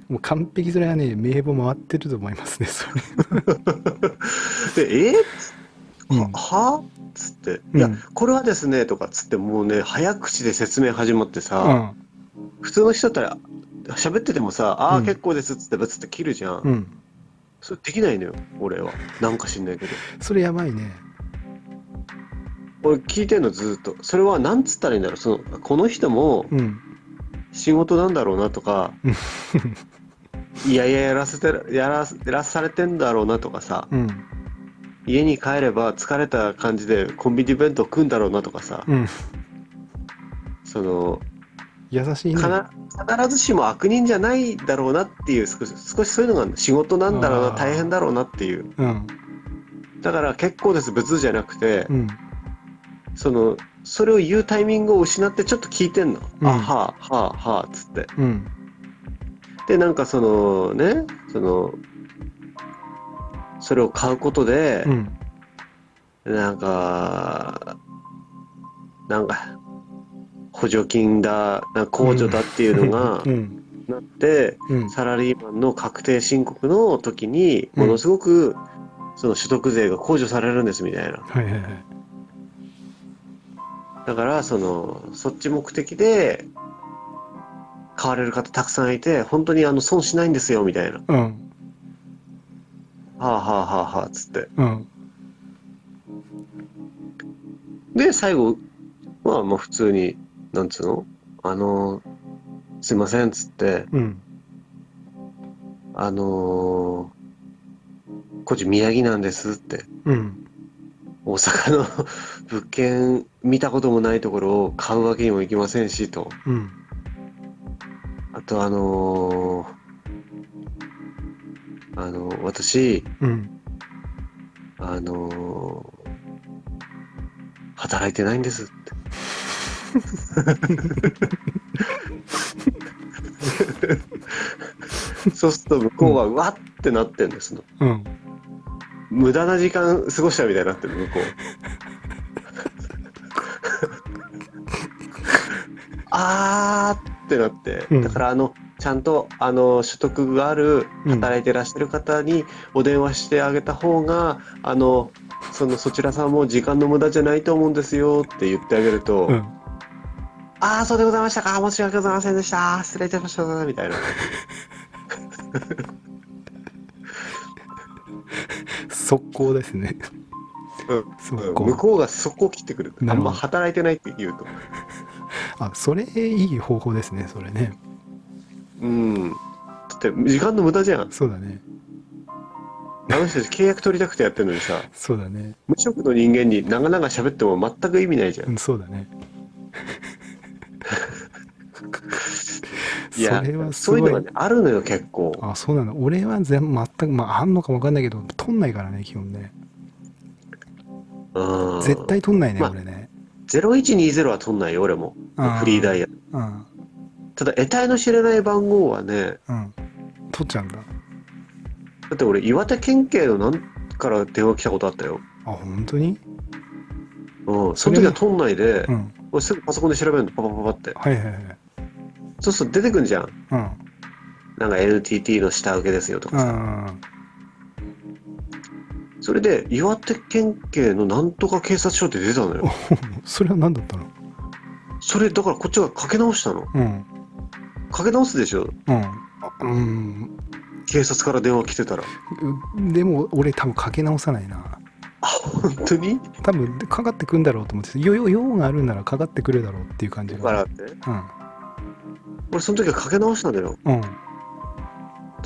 もう完璧それはね名簿回ってると思いますねそれ。で、え？ーうん。は？はつって、うん。いや、これはですね、とかっつって、もうね、早口で説明始まってうさ、ん。普通の人だったら、喋っててもさ、ああ、うん。結構ですっつって、ブツって切るじゃん。うん。それできないのよ、俺は。なんか知んないけど。それやばいね俺聞いてんの、ずーっと。それは、なんつったらいいんだろう、その、この人もうん。仕事なんだろうなとかうん、いやいや、やらせてる、やらやらされてんだろうなとかさ、うん。家に帰れば疲れた感じでコンビニ弁当食うんだろうなとかさ、うん。その、優しいね。かな必ずしも悪人じゃないだろうなっていう少し少しそういうのが仕事なんだろうあー。な大変だろうなっていう。うん。だから結構です別じゃなくて、うんそのそれを言うタイミングを失ってちょっと聞いてんの、うん。あはあはあはあっつって。うん。でなんかそのねそのそれを買うことでう、ん。なんかなんか補助金だ控除だっていうのがうん。なって、うん。サラリーマンの確定申告の時にうん。ものすごくその所得税が控除されるんですみたいな。はいはいはいだからそのそっち目的で買われる方たくさんいて本当にあの損しないんですよみたいな。うん。はあはあはあはあつって。うん。で最後はもう普通になんつうの？あのすいませんっつって。うん。あのーこっち宮城なんですって。うん大阪の 物件見たこともないところを買うわけにもいきませんしと。うんあとあのーあの私、うんあのー働いてないんですって。そうすると向こうはうわってなってんですの。うん無駄な時間過ごしたみたいになってる向こう。あーってなって、うん。だからあのちゃんとあの所得があるうん。働いてらっしゃる方にお電話してあげた方が、あのそのそちらさんも時間の無駄じゃないと思うんですよって言ってあげると、うん。ああそうでございましたか。申し訳ございませんでした。失礼いたしました。みたいな速攻ですね。うん。速攻。向こうがそこを切ってくる。あんま働いてないって言うと。あそれいい方法ですねそれね。うん。だって時間の無駄じゃん。そうだね。あの人たち契約取りたくてやってるのにさ。そうだね。無職の人間に長々喋っても全く意味ないじゃうんんそうだね いやそれはすそういうごいのがねあるのよ結構。あそうなの俺は全全くまああんのかもわかんないけど取んないからね基本ね。うん。絶対取んないね、まあ俺ね。0120は取んないよ俺も。うん。フリーダイヤ。ルうん。ただ得体の知れない番号はねうん。取っちゃうんだ。だって俺岩手県警のなんから電話来たことあったよ。あ本当に？うん。その時は取んないでうん。俺すぐパソコンで調べるのパパパパって。はいはいはいそうすると出てくんじゃん。うん。なんか NTT の下請けですよとかうさん。それで岩手県警のなんとか警察署って出たのよ。それは何だったの？それだからこっちがかけ直したの。うん。かけ直すでしょ？うん。あうん。警察から電話来てたら。うでも俺多分かけ直さないな。あ本当に？多分かかってくんだろうと思って。よよ用があるならかかってくるだろうっていう感じがだからってうん俺その時はかけ直したのよ。うん。例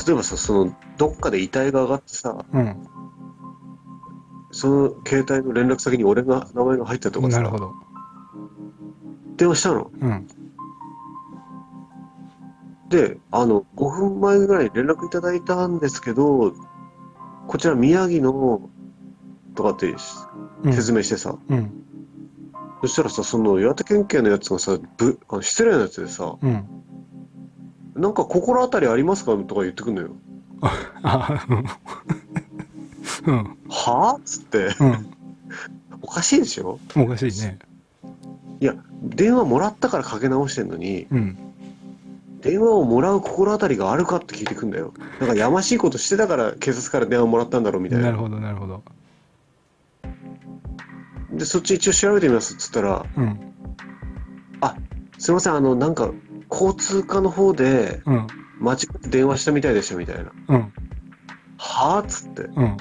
えばさそのどっかで遺体が上がってさうん。その携帯の連絡先に俺が名前が入ったとかさなるほど。電話したの。うん。であの5分前ぐらいに連絡いただいたんですけどこちら宮城のとかってうん。説明してさ、うん。そしたらさその岩手県警のやつがさぶあの失礼なやつでさうん「なんか心当たりありますか?」とか言ってくんのよ。あ は？あっつって。うん。おかしいでしょ？おかしいね。いや電話もらったからかけ直してんのにうん。電話をもらう心当たりがあるかって聞いてくんだよ。なんかやましいことしてたから警察から電話もらったんだろうみたいな。なるほどなるほど。でそっち一応調べてみますっつったらうん「すいませんあのなんか交通課の方でうん。間違って電話したみたいでした」みたいな。うん「はあ?」っつって。うん。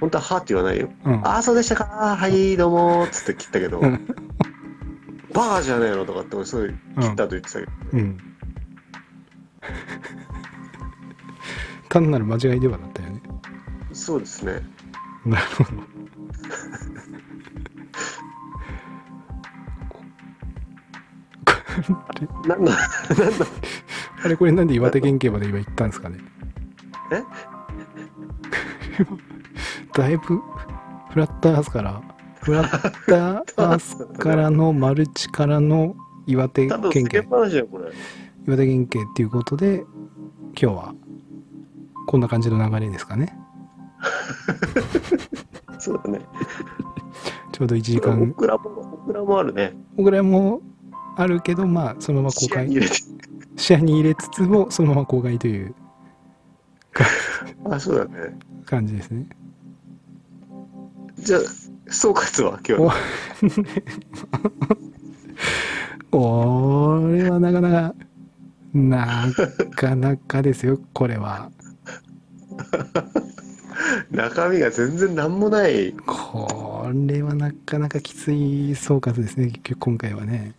本当は「はあ?」って言わないよ。うん。ああ、そうでしたか。はい、どうも。つって切ったけど、うん。バカじゃねえのとかって俺そういう切ったと言ってたけど、うん。単なる間違いではだったよね。そうですね。なるほどなんだ、なんだ、あれこれなんで岩手県警まで今行ったんですかね？え？だいぶフラットアースからフラットアースからのマルチからの岩手県警。岩手県警っていうことで今日はこんな感じの流れですかね？そうだね。ちょうど1時間僕らも、僕らもあるね。ぐらいもあるけどまあそのまま公開。視野に入れつつもそのまま公開という。あ、そうだね。感じですね。じゃあ、総括は今日は？これ はなかなかなかなかですよこれは。中身が全然なんもない。これはなかなかきつい総括ですね結局今回はね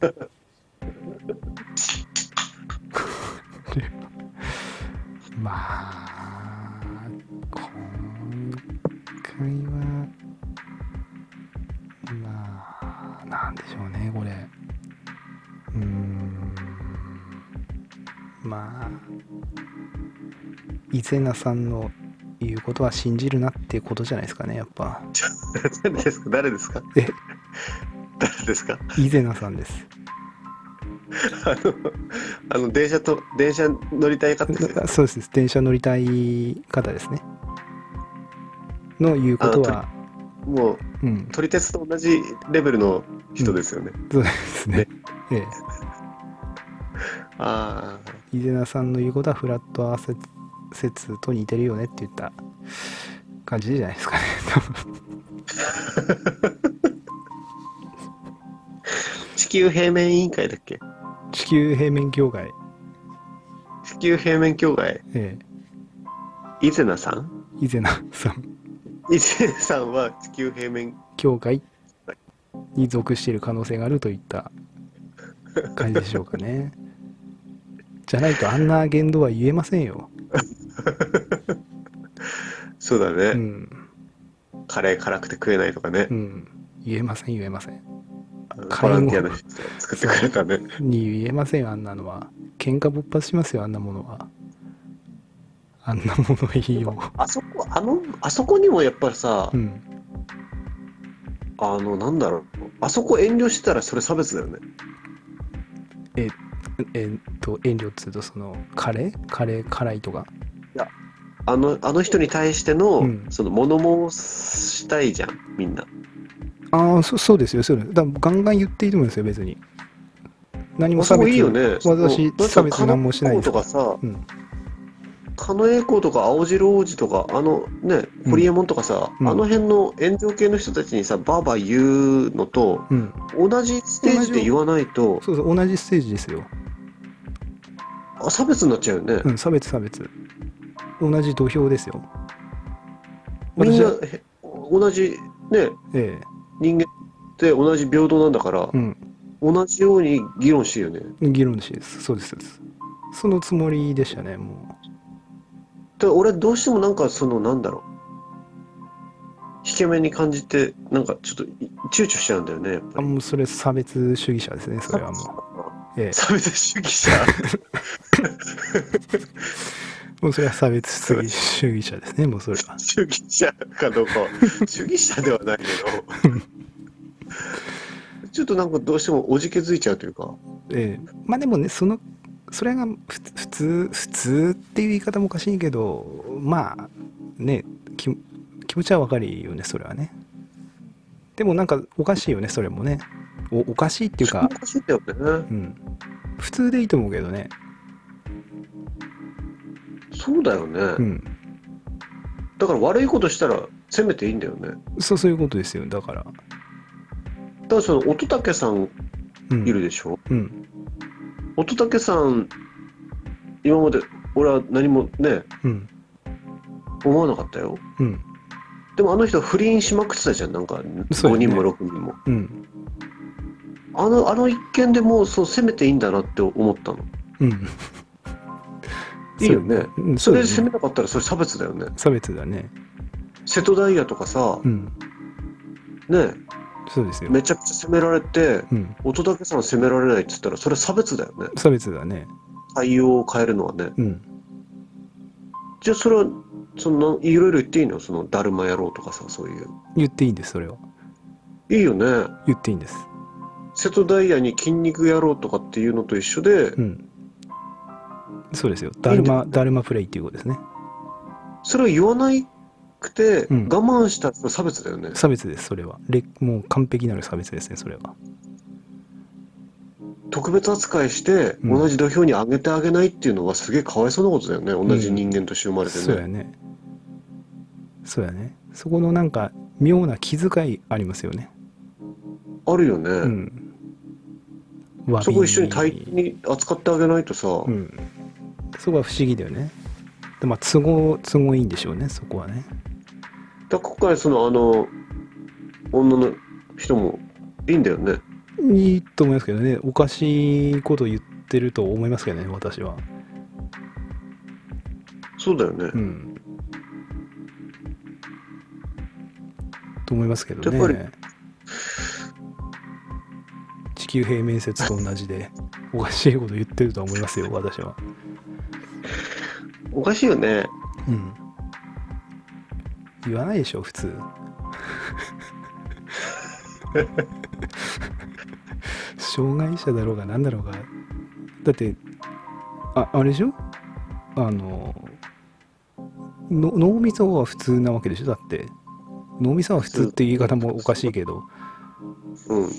まあ今回はまあなんでしょうねこれ。うん。まあ伊勢名さんの言うことは信じるなっていうことじゃないですかねやっぱ。誰ですか？誰ですか？誰ですか？伊勢名さんです。あの、あの電車と、電車乗りたい方ですよ。そうです電車乗りたい方ですね。の言うことは。もう、うん。撮り鉄と同じレベルの人ですよね。そうですね。ええ。ああ、伊是名さんの言うことはフラットアース説と似てるよねって言った感じじゃないですかね。地球平面委員会だっけ？地球平面協会地球平面協会、え伊勢名さん？え伊是名さん。伊勢さんは地球平面、協会に属している可能性があるといった感じでしょうかね。じゃないとあんな言動は言えませんよ、そうだね、うん。カレー辛くて食えないとかね。う、ん、言えません言えませんボランティアの人が作ってくれたね。に言えませんよあんなのは。喧嘩勃発しますよあんなものは。あんなものいいよあそこ、あの、あそこにもやっぱりさう、ん。あの、なんだろう、あそこ遠慮してたらそれ差別だよね。えっと遠慮っつうとそのカレー？カレー辛いとか？あの、あの人に対しての、うん。その物申したいじゃん、みんな。ああそそうですよ。そうです。だガンガン言っていいと思うんですよ別に。何も差別いいよね。私差別何もしないです。とかさ、うん。狩野英孝とか青白王子とか、あのね、ホリエモンとかさ、うん。あの辺の炎上系の人たちにさ、バーバー言うのと、うん。同じステージで言わないと、そうそう同じステージですよ。あ差別になっちゃうよね。うん差別差別。同じ土俵ですよ。みんな同じね、え人間って同じ平等なんだからえ、うん。同じように議論してるよね。議論しですそうですそうです。そのつもりでしたねもで俺どうしてもなんかそのなんだろう。引け目に感じてなんかちょっとい躊躇しちゃうんだよねあもうそれ差別主義者ですねそれはもう。ええ。差別主義者？もうそれは差別主義 主義者ですねもうそれは。主義者かどうかは。主義者ではないけど。ちょっとなんかどうしてもおじけづいちゃうというか。ええ。まあでもねそのそれがふ普通普通っていう言い方もおかしいけどまあねき気持ちはわかるよねそれはね。でもなんかおかしいよねそれもね。おおかしいっていうか。おかしいんだよね。うん。普通でいいと思うけどねそうだよね、うん。だから悪いことしたら責めていいんだよね。そうそういうことですよ。だから。だからその乙武さんうん。いるでしょ、うん。乙武さん今まで俺は何もねうん。思わなかったよ。うん。でもあの人不倫しまくってたじゃん。なんか5そうよね。人も6人も。うん。あのあの一件でもうそう責めていいんだなって思ったの。うんいいよね。う。んそれでうだね。責めなかったらそれ差別だよね。差別だね。瀬戸大也とかさうん。ねそうですよ。めちゃくちゃ責められてうん。乙武さん責められないって言ったらそれ差別だよね。差別だね。対応を変えるのはね。うん。じゃあそれはそのいろいろ言っていいの？そのだるま野郎とかさそういう。言っていいんですそれは。いいよね。言っていいんです。瀬戸大也に筋肉野郎とかっていうのと一緒でうんそうですよ。だるまだるまプレイっていうことですね。それを言わないくて我うん。慢したら差別だよね。差別ですそれは。れもう完璧なる差別ですねそれは。特別扱いしてうん。同じ土俵に上げてあげないっていうのはすげえかわいそうなことだよね。同じ人間として生まれてね。そうやね。そうやね。そこのなんか妙な気遣いありますよね。あるよね、うん。そこ一緒に対等に扱ってあげないとさ、うんそこは不思議だよね。でまあ都合都合いいんでしょうねそこはね。だから今回そのあの女の人もいいんだよね。いいと思いますけどね。おかしいこと言ってると思いますけどね私は。そうだよね、うん。と思いますけどやっぱりね球平面説と同じでおかしいこと言ってるとは思いますよ私は。おかしいよね。うん。言わないでしょ普通。障害者だろうが何だろうが。だってああれでしょ？あのの脳みそは普通なわけでしょ？だって。脳みそは普通って言い方もおかしいけど。うん。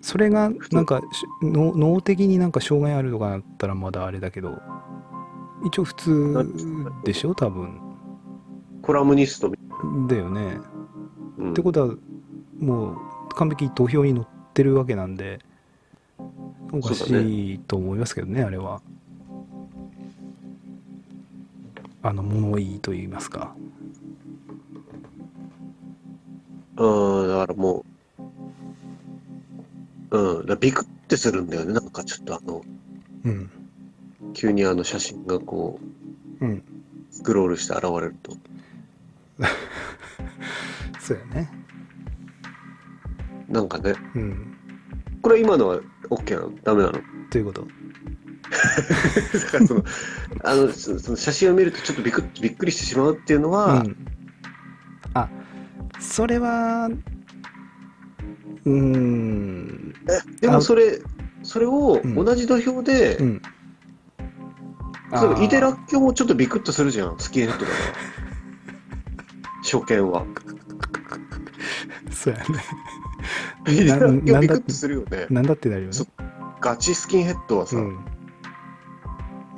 それがなんかし脳脳的になんか障害あるとかなったらまだあれだけど一応普通でしょ？多分。コラムニストみだよね。うん。ってことはもう完璧に土俵に乗ってるわけなんでおかしいと思いますけどねあれは。あの物言いと言いますか。うん、だからもう、うん、だビクってするんだよね。なんかちょっとあの、うん。急にあの写真がこうん。う、スクロールして現れると。そうやね。なんかね、うん。これ今のは OK なの？ダメなの？だということ？からその、あの、そその写真を見るとちょっとビクッびっくりしてしまうっていうのは、うん、あそれはうーん。え、でもそれ、それをうん。同じ土俵で、うん。例えばイデラあッキョもちょっとビクッとするじゃん、スキンヘッドだから。初見は。ーそうやね。イデラッキョビクッとするよね。なんだってなるよね。そガチスキンヘッドはさ、うん。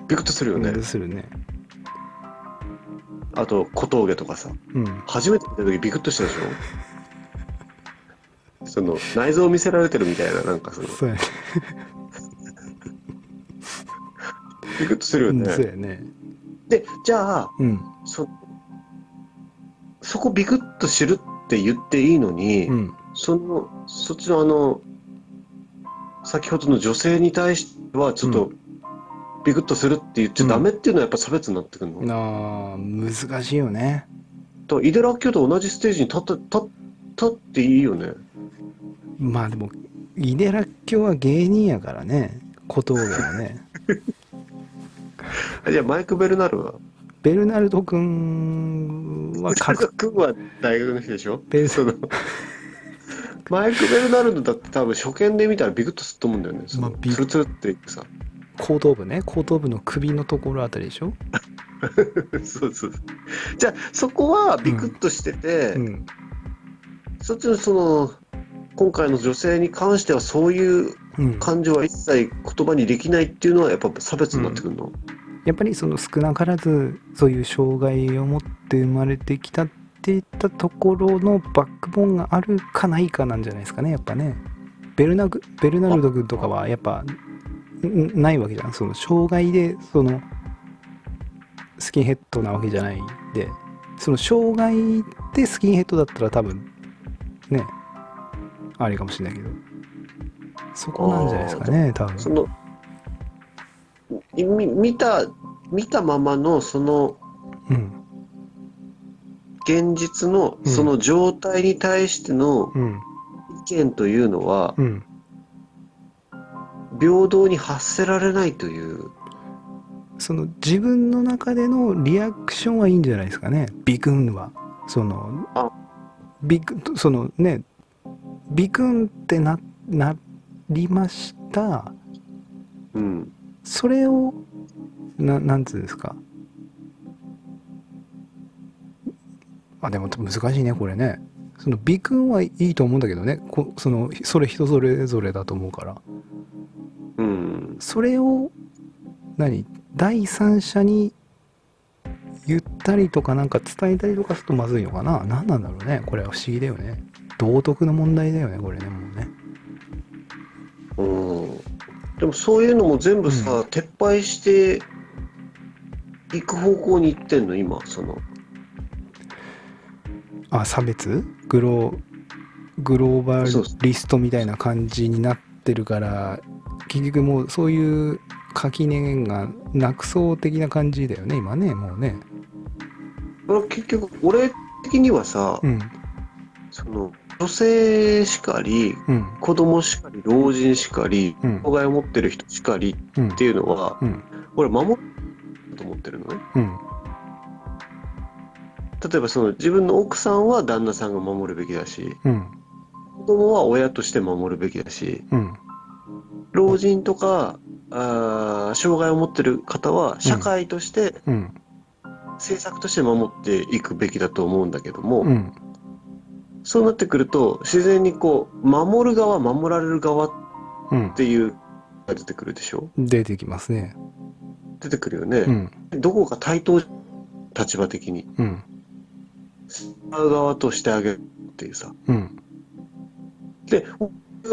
ビクッとするよね。うんするね。あと小峠とかさ、うん。初めて見た時ビクッとしたでしょその内臓を見せられてるみたいな、なんかその、そうやね。ビクッとするようんね。そうやね。で、じゃあ、うん。そ、そこビクッと知るって言っていいのに、うん。その、そっちのあの、先ほどの女性に対しては、ちょっうと、ビクッとするって言っちゃダメっていうのはやっぱ差別になってくるの？あー難しいよね。だからイデラッキョと同じステージに立った、立ったっていいよね。まあでもイデラッキョは芸人やからね小峠はね。あじゃあマイク・ベルナルは？ベルナルド君は君は大学の人でしょ？ベルその マイク・ベルナルドだって多分初見で見たらビクッとすると思うんだよね。そのまあビツルツルってさ。後頭部ね。後頭部の首のところあたりでしょ？そうそう。じゃあそこはビクッとしてて、うん。そっちのその今回の女性に関してはそういううん。感情は一切言葉にできないっていうのはやっぱ差別になってくるの、やっぱりその少なからずそういう障害を持って生まれてきたっていったところのバックボーンがあるかないかなんじゃないですかねやっぱね。ベルナグベルナルド君とかはやっぱんないわけじゃん。その障害でそのスキンヘッドなわけじゃないで。その障害でスキンヘッドだったら多分ねあれかもしれないけど。そこなんじゃないですかね多分。そのみ見た見たままのそのうん。現実のうん。その状態に対してのうん。意見というのはうん。平等に発せられないという。その自分の中でのリアクションはいいんじゃないですかね。ビクンは。そのあ。ビクそのねビクンってななりました。うん。それをななんつうんですか？あでも難しいねこれね。そのビクンはいいと思うんだけどね。こそのそれ人それぞれだと思うから。うん。それを何？第三者に言ったりとかなんか伝えたりとかするとまずいのかな？何なんだろうね。これは不思議だよね道徳の問題だよねこれねもうね。うん。でもそういうのも全部さ、うん。撤廃していく方向に行ってんの？今その。あ差別？グログローバそうそうリストみたいな感じになってるから結局もうそういう垣根がなくそう的な感じだよね今ねもうね。結局俺的にはさ、うん。その女性しかり、うん。子供しかり、老人しかり、うん。障害を持ってる人しかりうん。っていうのは、うん。俺守ると思ってるのね。うん。例えばその自分の奥さんは旦那さんが守るべきだし、うん。子供は親として守るべきだし、うん。老人とか、あー障害を持ってる方は社会として、うん。政策として守っていくべきだと思うんだけども、うんそうなってくると自然にこう守る側守られる側っうん。ていうが出てくるでしょ？出てきますね。出てくるよね、うん。どこか対等立場的にうん。側としてあげるっていうさ。うん。で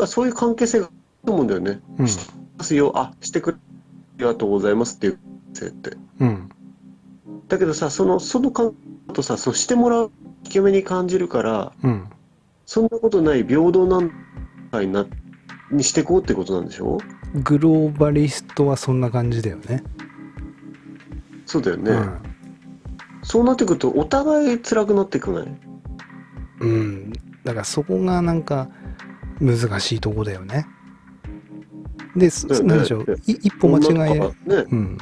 そういう関係性があると思うんだよね、うん。してますよ。あしてくれありがとうございますっていう。性ってうん。だけどさそのその関係とさそうしてもらう引け目に感じるからうん。そんなことない平等なんかになにしていこうってことなんでしょ？グローバリストはそんな感じだよね。そうだよね、うん。そうなってくるとお互い辛くなっていくない？うん、だからそこがなんか難しいとこだよね。で、なんでしょう、い一歩間違え、ね、うん、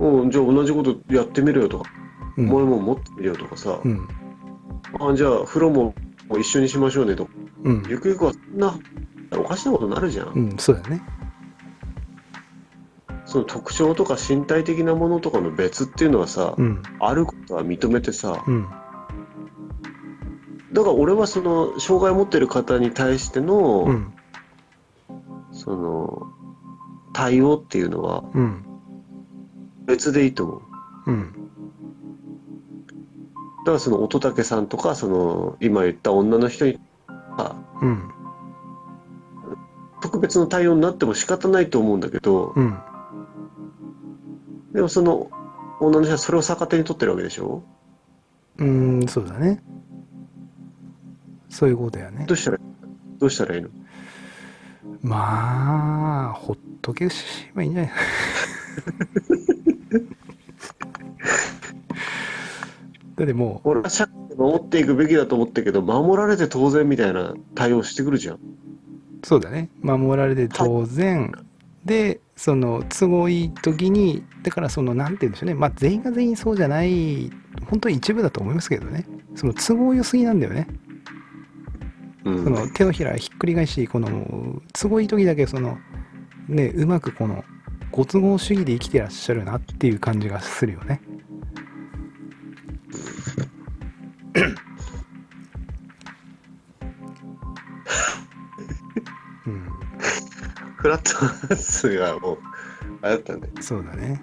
うん、じゃあ同じことやってみるよと。か、うん、もうも持ってみるよとかさ、うん、あじゃあ風呂も一緒にしましょうねと。か、うん、ゆくゆくはそんなおかしなことになるじゃん。うん、そうだね。その特徴とか身体的なものとかの別っていうのはさ、うん、あることは認めてさ、うん、だから俺はその障害を持ってる方に対しての、うん、その対応っていうのはうん、別でいいと思う。うん、だからその乙武さんとかその今言った女の人にはうん、特別の対応になっても仕方ないと思うんだけど、うん、でもその女の人はそれを逆手に取ってるわけでしょ？うん、そうだね。そういうことだよね。ど。うしたらどうしたらいいの？まあ、ほっとけしばいいんじゃない？だっても俺は社会で守っていくべきだと思ったけど守られて当然みたいな対応してくるじゃんう、そうだね。守られて当然。で、その、都合いい時に、だからその、なんて言うんでしょうね。まあ、全員が全員そうじゃない、本当に一部だと思いますけどね。その、都合良すぎなんだよね。うんその手のひらひっくり返しこの都合いい時だけそのねうまくこのご都合主義で生きてらっしゃるなっていう感じがするよね。うん、フラットハウスがもうあれだったねそうだね。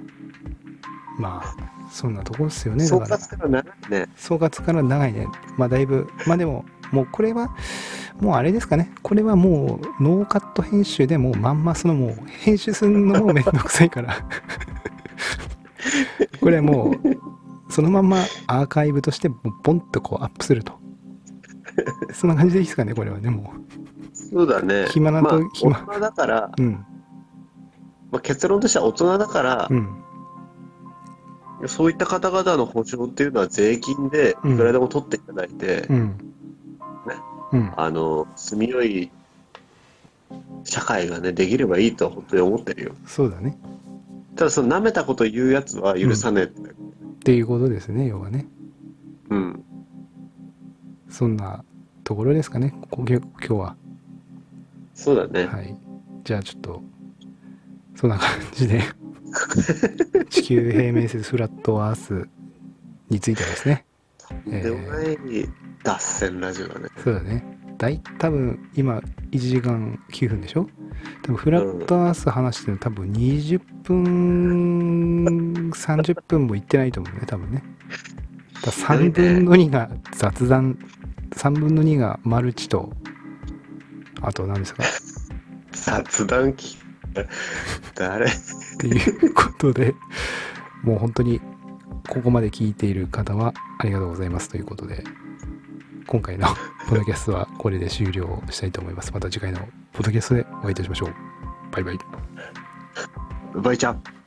まあそんなとこですよね。総だから括から長いね総括から長いね。まあだいぶ、まあでも、もうこれは、もうあれですかね。これはもうノーカット編集でもうまんまそのもう編集するのもめんどくさいから。これはもう、そのまんまアーカイブとしてボンとこうアップすると。そんな感じでいいですかね、これはね、もそうだね。暇なとまあ、暇。大人だから、う。うん、まあ、結論としては大人だからう、ん、そういった方々の保障っていうのは税金でいくらでも取っていただいて、うん。うん、あの住みよい社会がねできればいいとは本当に思ってるよ。そうだね。ただその舐めたこと言うやつは許さねえってっていうことですね、要はね。うん、そんなところですかね、こ今日は。そうだね、はい。じゃあちょっと、そんな感じで、地球平面説フラットアースについてはですね、でもない脱線ラジオだねそうだね。大多分今1時間9分でしょ？多分フラットアース話してるの多分20分30分もいってないと思うね多分ね。だ3分の2が雑談3分の2がマルチとあと何ですか？雑談機誰？っていうことでもう本当にここまで聞いている方はありがとうございますということで今回の ポッドキャストはこれで終了したいと思います。また次回のポッドキャストでお会いいたしましょう。バイバイ。バイちゃん。